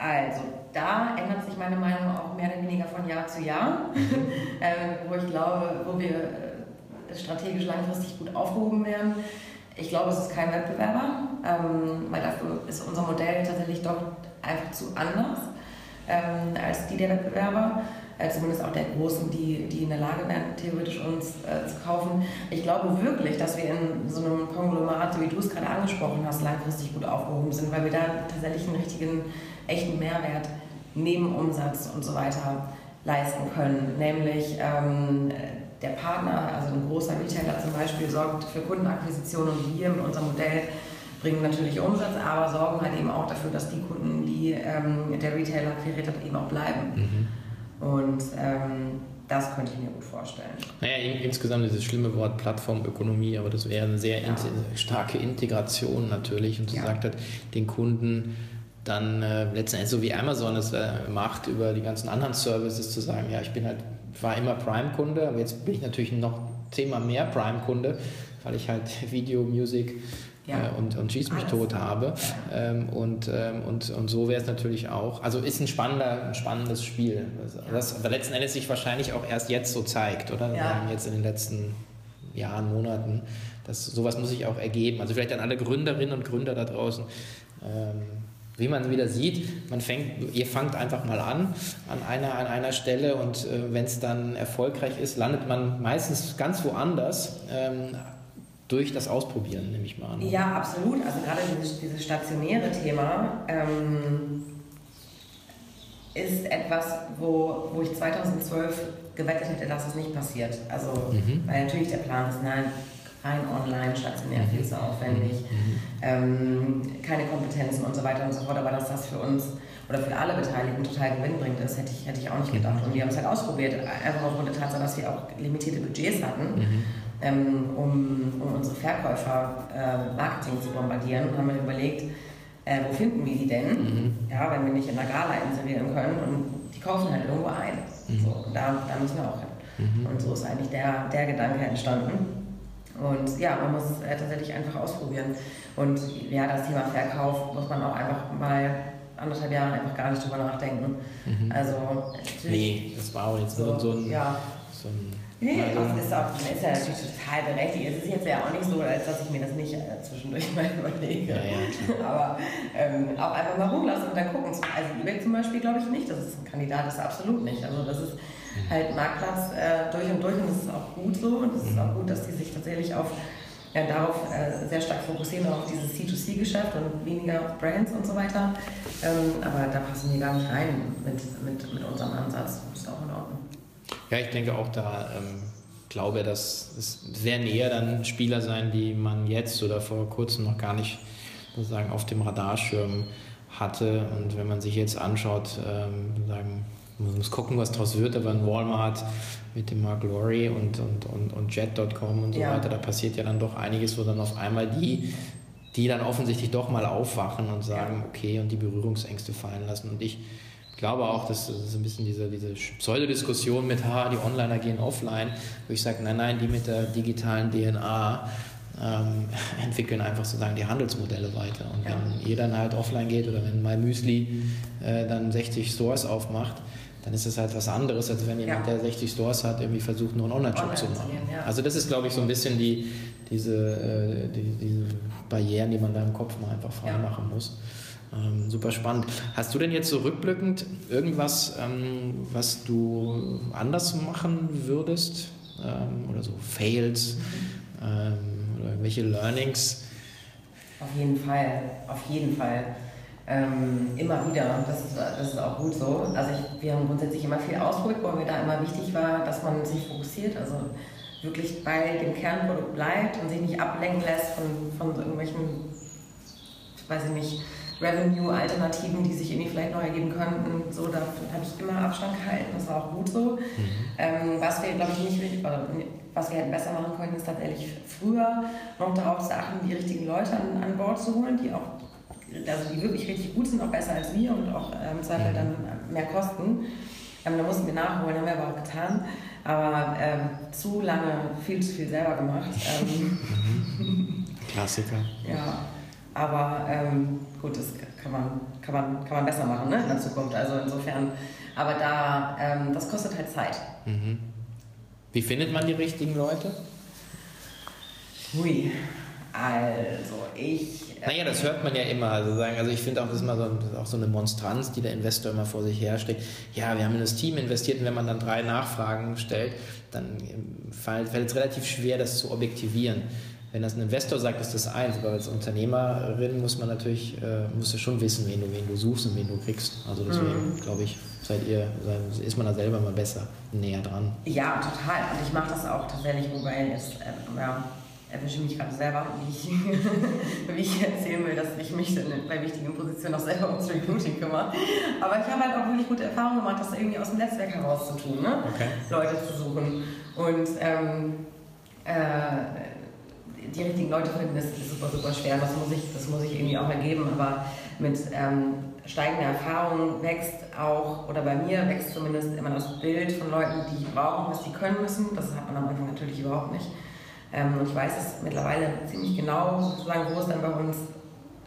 Also, da ändert sich meine Meinung auch mehr oder weniger von Jahr zu Jahr, äh, wo ich glaube, wo wir äh, strategisch langfristig gut aufgehoben werden. Ich glaube, es ist kein Wettbewerber, ähm, weil dafür ist unser Modell tatsächlich doch einfach zu anders ähm, als die der Wettbewerber, äh, zumindest auch der Großen, die, die in der Lage wären, theoretisch uns äh, zu kaufen. Ich glaube wirklich, dass wir in so einem Konglomerat, wie du es gerade angesprochen hast, langfristig gut aufgehoben sind, weil wir da tatsächlich einen richtigen echten Mehrwert neben Umsatz und so weiter leisten können. Nämlich ähm, der Partner, also ein großer Retailer zum Beispiel, sorgt für Kundenakquisition und wir mit unserem Modell bringen natürlich Umsatz, aber sorgen halt eben auch dafür, dass die Kunden, die ähm, der Retailer akquiriert hat, eben auch bleiben. Mhm. Und ähm, das könnte ich mir gut vorstellen. Naja, insgesamt dieses schlimme Wort Plattformökonomie, aber das wäre eine sehr ja. starke Integration natürlich und so ja. sagt hat, den Kunden dann äh, letztendlich so wie Amazon es äh, macht, über die ganzen anderen Services zu sagen, ja, ich bin halt, war immer Prime-Kunde, aber jetzt bin ich natürlich noch zehnmal mehr Prime-Kunde, weil ich halt Video, Musik ja. äh, und, und Schieß mich Alles. tot habe. Ähm, und, ähm, und, und so wäre es natürlich auch. Also ist ein, spannender, ein spannendes Spiel, das aber letzten Endes sich wahrscheinlich auch erst jetzt so zeigt, oder? Ja. Jetzt in den letzten Jahren, Monaten. Das, sowas muss sich auch ergeben. Also vielleicht an alle Gründerinnen und Gründer da draußen. Ähm, wie man wieder sieht, man fängt, ihr fangt einfach mal an an einer, an einer Stelle und äh, wenn es dann erfolgreich ist, landet man meistens ganz woanders. Ähm, durch das Ausprobieren, nehme ich mal an. Ja, absolut. Also gerade dieses, dieses stationäre Thema ähm, ist etwas, wo, wo ich 2012 gewettet hätte, dass es nicht passiert. Also, mhm. weil natürlich der Plan ist, nein, rein online, stationär viel zu aufwendig, mhm. ähm, keine Kompetenzen und so weiter und so fort. Aber dass das für uns oder für alle Beteiligten total gewinnbringend ist, hätte ich, hätte ich auch nicht gedacht. Und wir haben es halt ausprobiert, einfach aufgrund der Tatsache, dass wir auch limitierte Budgets hatten, mhm. ähm, um, um unsere Verkäufer äh, Marketing zu bombardieren und haben mir überlegt, äh, wo finden wir die denn, mhm. ja, wenn wir nicht in der Gala inserieren können und die kaufen halt irgendwo ein. Mhm. So, da, da müssen wir auch hin. Mhm. Und so ist eigentlich der, der Gedanke entstanden. Und ja, man muss es äh, tatsächlich einfach ausprobieren. Und ja, das Thema Verkauf muss man auch einfach mal anderthalb Jahre einfach gar nicht drüber nachdenken. Mhm. Also Nee, das war auch jetzt so, so ein, ja. so ein. Nee, das ist, auch, ist ja natürlich total berechtigt. Es ist jetzt ja auch nicht so, als dass ich mir das nicht äh, zwischendurch mal überlege. Ja, ja, Aber ähm, auch einfach mal rumlassen und dann gucken. Also eBay zum Beispiel glaube ich nicht, dass es ein Kandidat ist, absolut nicht. Also das ist mhm. halt Marktplatz äh, durch und durch und das ist auch gut so und es ist mhm. auch gut, dass die sich tatsächlich auf ja, darauf äh, sehr stark fokussieren, auf dieses C2C-Geschäft und weniger auf Brands und so weiter. Ähm, aber da passen wir gar nicht rein mit, mit, mit unserem Ansatz. Das ist auch in Ordnung. Ja, ich denke auch da, ähm, glaube, dass es sehr näher dann Spieler sein, die man jetzt oder vor kurzem noch gar nicht sozusagen auf dem Radarschirm hatte. Und wenn man sich jetzt anschaut, ähm, sagen, man muss gucken, was daraus wird, aber in Walmart mit dem Mark Lorry und, und, und, und Jet.com und so ja. weiter, da passiert ja dann doch einiges, wo dann auf einmal die, die dann offensichtlich doch mal aufwachen und sagen, okay, und die Berührungsängste fallen lassen. Und ich glaube auch, dass das ein bisschen diese, diese Pseudodiskussion mit, ha, die Onliner gehen offline, wo ich sage, nein, nein, die mit der digitalen DNA ähm, entwickeln einfach sozusagen die Handelsmodelle weiter. Und ja. wenn jeder dann halt offline geht oder wenn MyMüsli äh, dann 60 Stores aufmacht, dann ist das halt was anderes, als wenn jemand, ja. der 60 Stores hat, irgendwie versucht, nur einen Online-Shop Online zu machen. Ja. Also das ist, glaube ich, so ein bisschen die, diese, äh, die, diese Barrieren, die man da im Kopf mal einfach frei ja. machen muss. Ähm, super spannend. Hast du denn jetzt so rückblickend irgendwas, ähm, was du anders machen würdest? Ähm, oder so Fails ähm, oder irgendwelche Learnings? Auf jeden Fall, auf jeden Fall. Ähm, immer wieder, das ist, das ist auch gut so. Also ich, wir haben grundsätzlich immer viel ausprobiert, wo mir da immer wichtig war, dass man sich fokussiert, also wirklich bei dem Kernprodukt bleibt und sich nicht ablenken lässt von, von irgendwelchen, weiß ich nicht, Revenue-Alternativen, die sich irgendwie vielleicht noch ergeben könnten. So, da habe ich immer Abstand gehalten, das war auch gut so. Mhm. Ähm, was wir, glaube ich, nicht, oder was wir hätten besser machen können, ist tatsächlich früher noch darauf zu achten, die richtigen Leute an, an Bord zu holen, die auch also die wirklich richtig gut sind, auch besser als wir und auch ähm, Zweifel dann mehr kosten. Ähm, da mussten wir nachholen, haben wir aber auch getan. Aber ähm, zu lange viel zu viel selber gemacht. Ähm, Klassiker. Ja, aber ähm, gut, das kann man, kann, man, kann man besser machen ne, in der Zukunft. Also insofern, aber da, ähm, das kostet halt Zeit. Mhm. Wie findet man die richtigen Leute? Hui, also ich naja, das hört man ja immer. Also, sagen, also ich finde auch, das ist mal so, auch so eine Monstranz, die der Investor immer vor sich herstreckt. Ja, wir haben in das Team investiert und wenn man dann drei Nachfragen stellt, dann fällt, fällt es relativ schwer, das zu objektivieren. Wenn das ein Investor sagt, ist das eins, aber als Unternehmerin muss man natürlich, äh, musst du schon wissen, wen du, wen du suchst und wen du kriegst. Also deswegen mhm. glaube ich, seid ihr, ist man da selber mal besser näher dran. Ja, total. Und ich mache das auch tatsächlich, wobei es, äh, ja, erwische mich gerade selber, wie ich, wie ich erzählen will, dass ich mich bei wichtigen Positionen auch selber ums Recruiting kümmere. Aber ich habe halt auch wirklich gute Erfahrungen gemacht, das irgendwie aus dem Netzwerk heraus zu tun, ne? Okay. Leute zu suchen. Und ähm, äh, die richtigen Leute finden, das ist super, super schwer. Das muss ich, das muss ich irgendwie auch ergeben. Aber mit ähm, steigender Erfahrung wächst auch, oder bei mir wächst zumindest immer das Bild von Leuten, die brauchen, was die können müssen. Das hat man am Anfang natürlich überhaupt nicht. Ähm, und ich weiß es mittlerweile ziemlich genau, sozusagen, wo es dann bei uns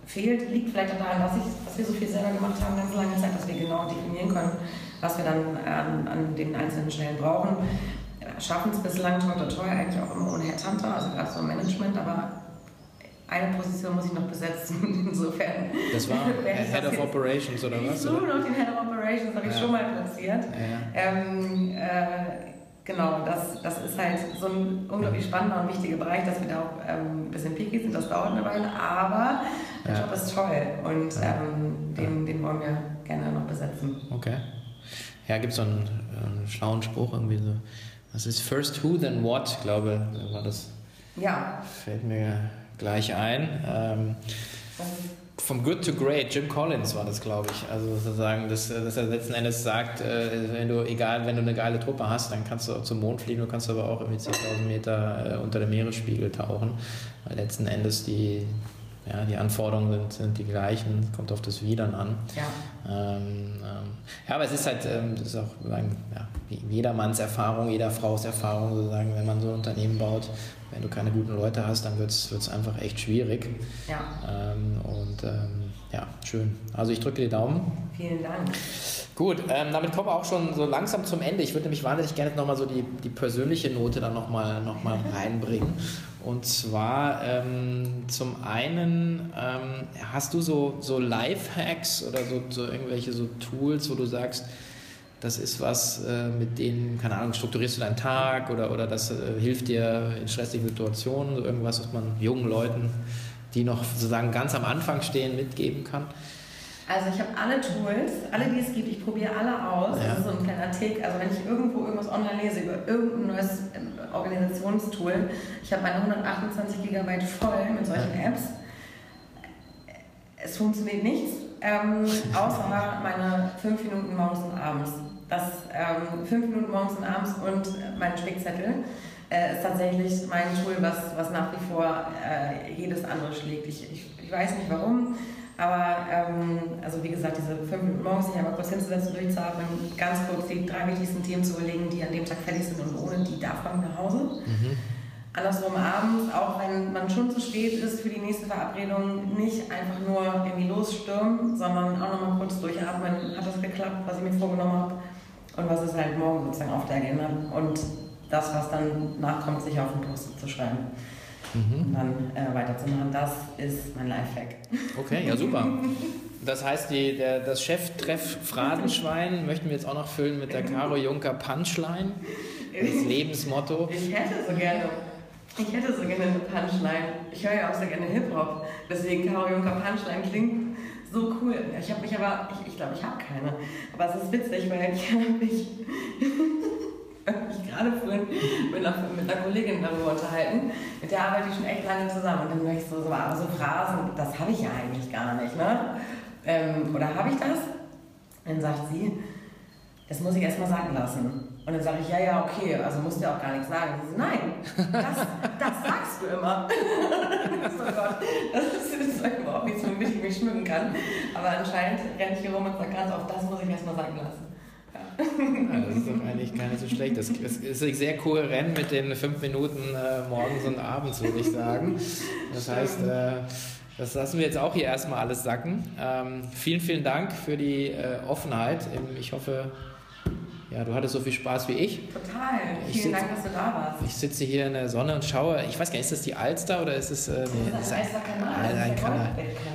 fehlt. Liegt vielleicht daran, dass, ich, dass wir so viel selber gemacht haben, ganz lange Zeit, dass wir genau definieren können, was wir dann an, an den einzelnen Stellen brauchen. Schaffen es bislang toi toi toi eigentlich auch immer ohne Headhunter, also gerade so im Management, aber eine Position muss ich noch besetzen, insofern. Das war Head of Operations oder was? Ich suche noch den Head of Operations, habe ich ja. schon mal platziert. Ja. Ähm, äh, genau, das, das ist halt so ein unglaublich spannender und wichtiger Bereich, dass wir da auch ähm, ein bisschen picky sind. Das dauert eine Weile, aber der ja. Job ist toll und ähm, den, den wollen wir gerne noch besetzen. Okay. Ja, gibt es so einen, einen, schlauen Spruch irgendwie so. Was ist first who, then what, glaube war das. Ja. Fällt mir gleich ein. Ähm, vom Good to Great, Jim Collins war das, glaube ich. Also sozusagen, dass, dass er letzten Endes sagt, äh, wenn du, egal, wenn du eine geile Truppe hast, dann kannst du zum Mond fliegen, du kannst aber auch irgendwie 10.000 Meter äh, unter dem Meeresspiegel tauchen. Weil letzten Endes die, ja, die Anforderungen sind, sind die gleichen, kommt auf das Wie dann an. Ja. Ähm, ähm, ja, aber es ist halt, ähm, das ist auch sagen, ja, jedermanns Erfahrung, jeder Frau's Erfahrung, sozusagen, wenn man so ein Unternehmen baut, wenn du keine guten Leute hast, dann wird es einfach echt schwierig. Ja. Ähm, und ähm, ja, schön. Also ich drücke die Daumen. Vielen Dank. Gut, ähm, damit kommen wir auch schon so langsam zum Ende. Ich würde nämlich wahnsinnig gerne nochmal so die, die persönliche Note dann nochmal noch mal reinbringen. Und zwar ähm, zum einen, ähm, hast du so, so Life-Hacks oder so, so irgendwelche so Tools, wo du sagst, das ist was, äh, mit denen, keine Ahnung, strukturierst du deinen Tag oder, oder das äh, hilft dir in stressigen Situationen, so irgendwas, was man jungen Leuten, die noch sozusagen ganz am Anfang stehen, mitgeben kann? Also ich habe alle Tools, alle die es gibt, ich probiere alle aus. Ja. Das ist so ein kleiner Tick. Also wenn ich irgendwo irgendwas online lese über irgendein neues ähm, Organisationstool, ich habe meine 128 GB voll mit solchen Apps. Es funktioniert nichts, ähm, außer meine 5 Minuten morgens und abends. Das 5 ähm, Minuten morgens und abends und mein Spickzettel äh, ist tatsächlich mein Tool, was, was nach wie vor äh, jedes andere schlägt. Ich, ich, ich weiß nicht warum. Aber ähm, also wie gesagt, diese fünf Minuten morgens sich einmal kurz hinzusetzen, durchzuatmen, ganz kurz die drei wichtigsten Themen zu überlegen, die an dem Tag fertig sind und ohne die darf man nach Hause. Mhm. Andersrum abends, auch wenn man schon zu spät ist für die nächste Verabredung, nicht einfach nur irgendwie losstürmen, sondern auch nochmal kurz durchatmen. Hat das geklappt, was ich mir vorgenommen habe? Und was ist halt morgen sozusagen auf der Agenda? Und das, was dann nachkommt, sich auf den Post zu schreiben mhm. und dann äh, weiterzumachen. Das ist mein Lifehack. Okay, ja super. Das heißt, die, der, das Cheftreff Phrasenschwein möchten wir jetzt auch noch füllen mit der Caro Juncker Punchline, das Lebensmotto. Ich hätte so gerne, ich hätte so gerne eine Punchline. Ich höre ja auch sehr gerne Hip-Hop, deswegen Caro Juncker Punchline klingt so cool. Ich habe mich aber, ich, ich glaube, ich habe keine. Aber es ist witzig, weil ich habe mich mich gerade vorhin mit einer, mit einer Kollegin darüber unterhalten. Mit der arbeite ich schon echt lange zusammen. Und dann war ich so, so, so Phrasen, das habe ich ja eigentlich gar nicht. Ne? Ähm, oder habe ich das? Dann sagt sie, das muss ich erstmal sagen lassen. Und dann sage ich, ja, ja, okay, also musst du ja auch gar nichts sagen. Sie so, nein, das, das sagst du immer. so Gott, das ist, das ist überhaupt nichts, womit ich mich schmücken kann. Aber anscheinend renne ich hier rum und sage ganz oft, das muss ich erstmal sagen lassen. Ja, das ist doch eigentlich gar nicht so schlecht. Das ist sehr kohärent mit den fünf Minuten äh, morgens und abends, würde ich sagen. Das heißt, äh, das lassen wir jetzt auch hier erstmal alles sacken. Ähm, vielen, vielen Dank für die äh, Offenheit. Ich hoffe, ja, du hattest so viel Spaß wie ich. Total. Ich Vielen sitz, Dank, dass du da warst. Ich sitze hier in der Sonne und schaue. Ich weiß gar nicht, ist das die Alster oder ist es. Äh, das ist ein Alster-Kanal. Ein, ein Kanal.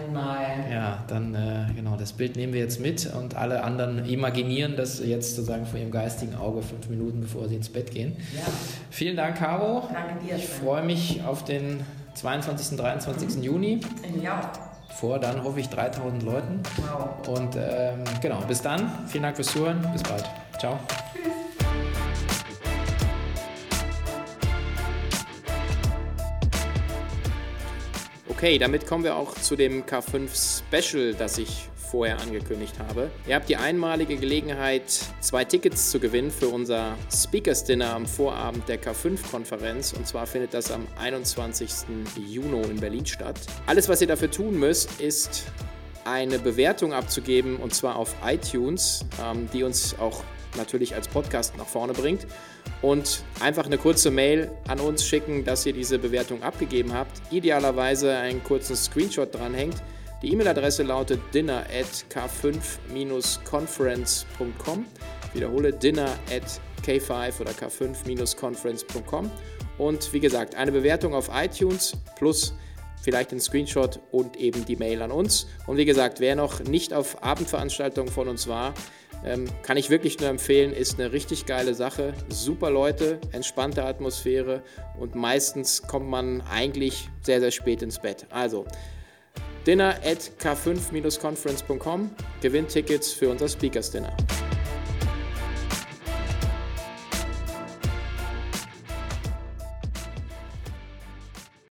Kanal. Ja, dann, äh, genau, das Bild nehmen wir jetzt mit und alle anderen imaginieren das jetzt sozusagen vor ihrem geistigen Auge fünf Minuten, bevor sie ins Bett gehen. Ja. Vielen Dank, Caro. Danke dir. Ich freue mich auf den 22. und 23. Mhm. Juni. Ja vor dann hoffe ich 3000 Leuten. Wow. Und ähm, genau, bis dann. Vielen Dank fürs Zuhören. Bis bald. Ciao. Okay, damit kommen wir auch zu dem K5 Special, das ich vorher angekündigt habe. Ihr habt die einmalige Gelegenheit, zwei Tickets zu gewinnen für unser Speakers Dinner am Vorabend der K5-Konferenz. Und zwar findet das am 21. Juni in Berlin statt. Alles, was ihr dafür tun müsst, ist eine Bewertung abzugeben und zwar auf iTunes, ähm, die uns auch natürlich als Podcast nach vorne bringt. Und einfach eine kurze Mail an uns schicken, dass ihr diese Bewertung abgegeben habt. Idealerweise einen kurzen Screenshot dranhängt. Die E-Mail-Adresse lautet dinner at k5-conference.com. Ich wiederhole dinner at k5 oder k5-conference.com. Und wie gesagt, eine Bewertung auf iTunes plus vielleicht ein Screenshot und eben die Mail an uns. Und wie gesagt, wer noch nicht auf Abendveranstaltungen von uns war, ähm, kann ich wirklich nur empfehlen, ist eine richtig geile Sache. Super Leute, entspannte Atmosphäre und meistens kommt man eigentlich sehr, sehr spät ins Bett. Also, dinner at k5-conference.com, gewinnt Tickets für unser Speakers Dinner.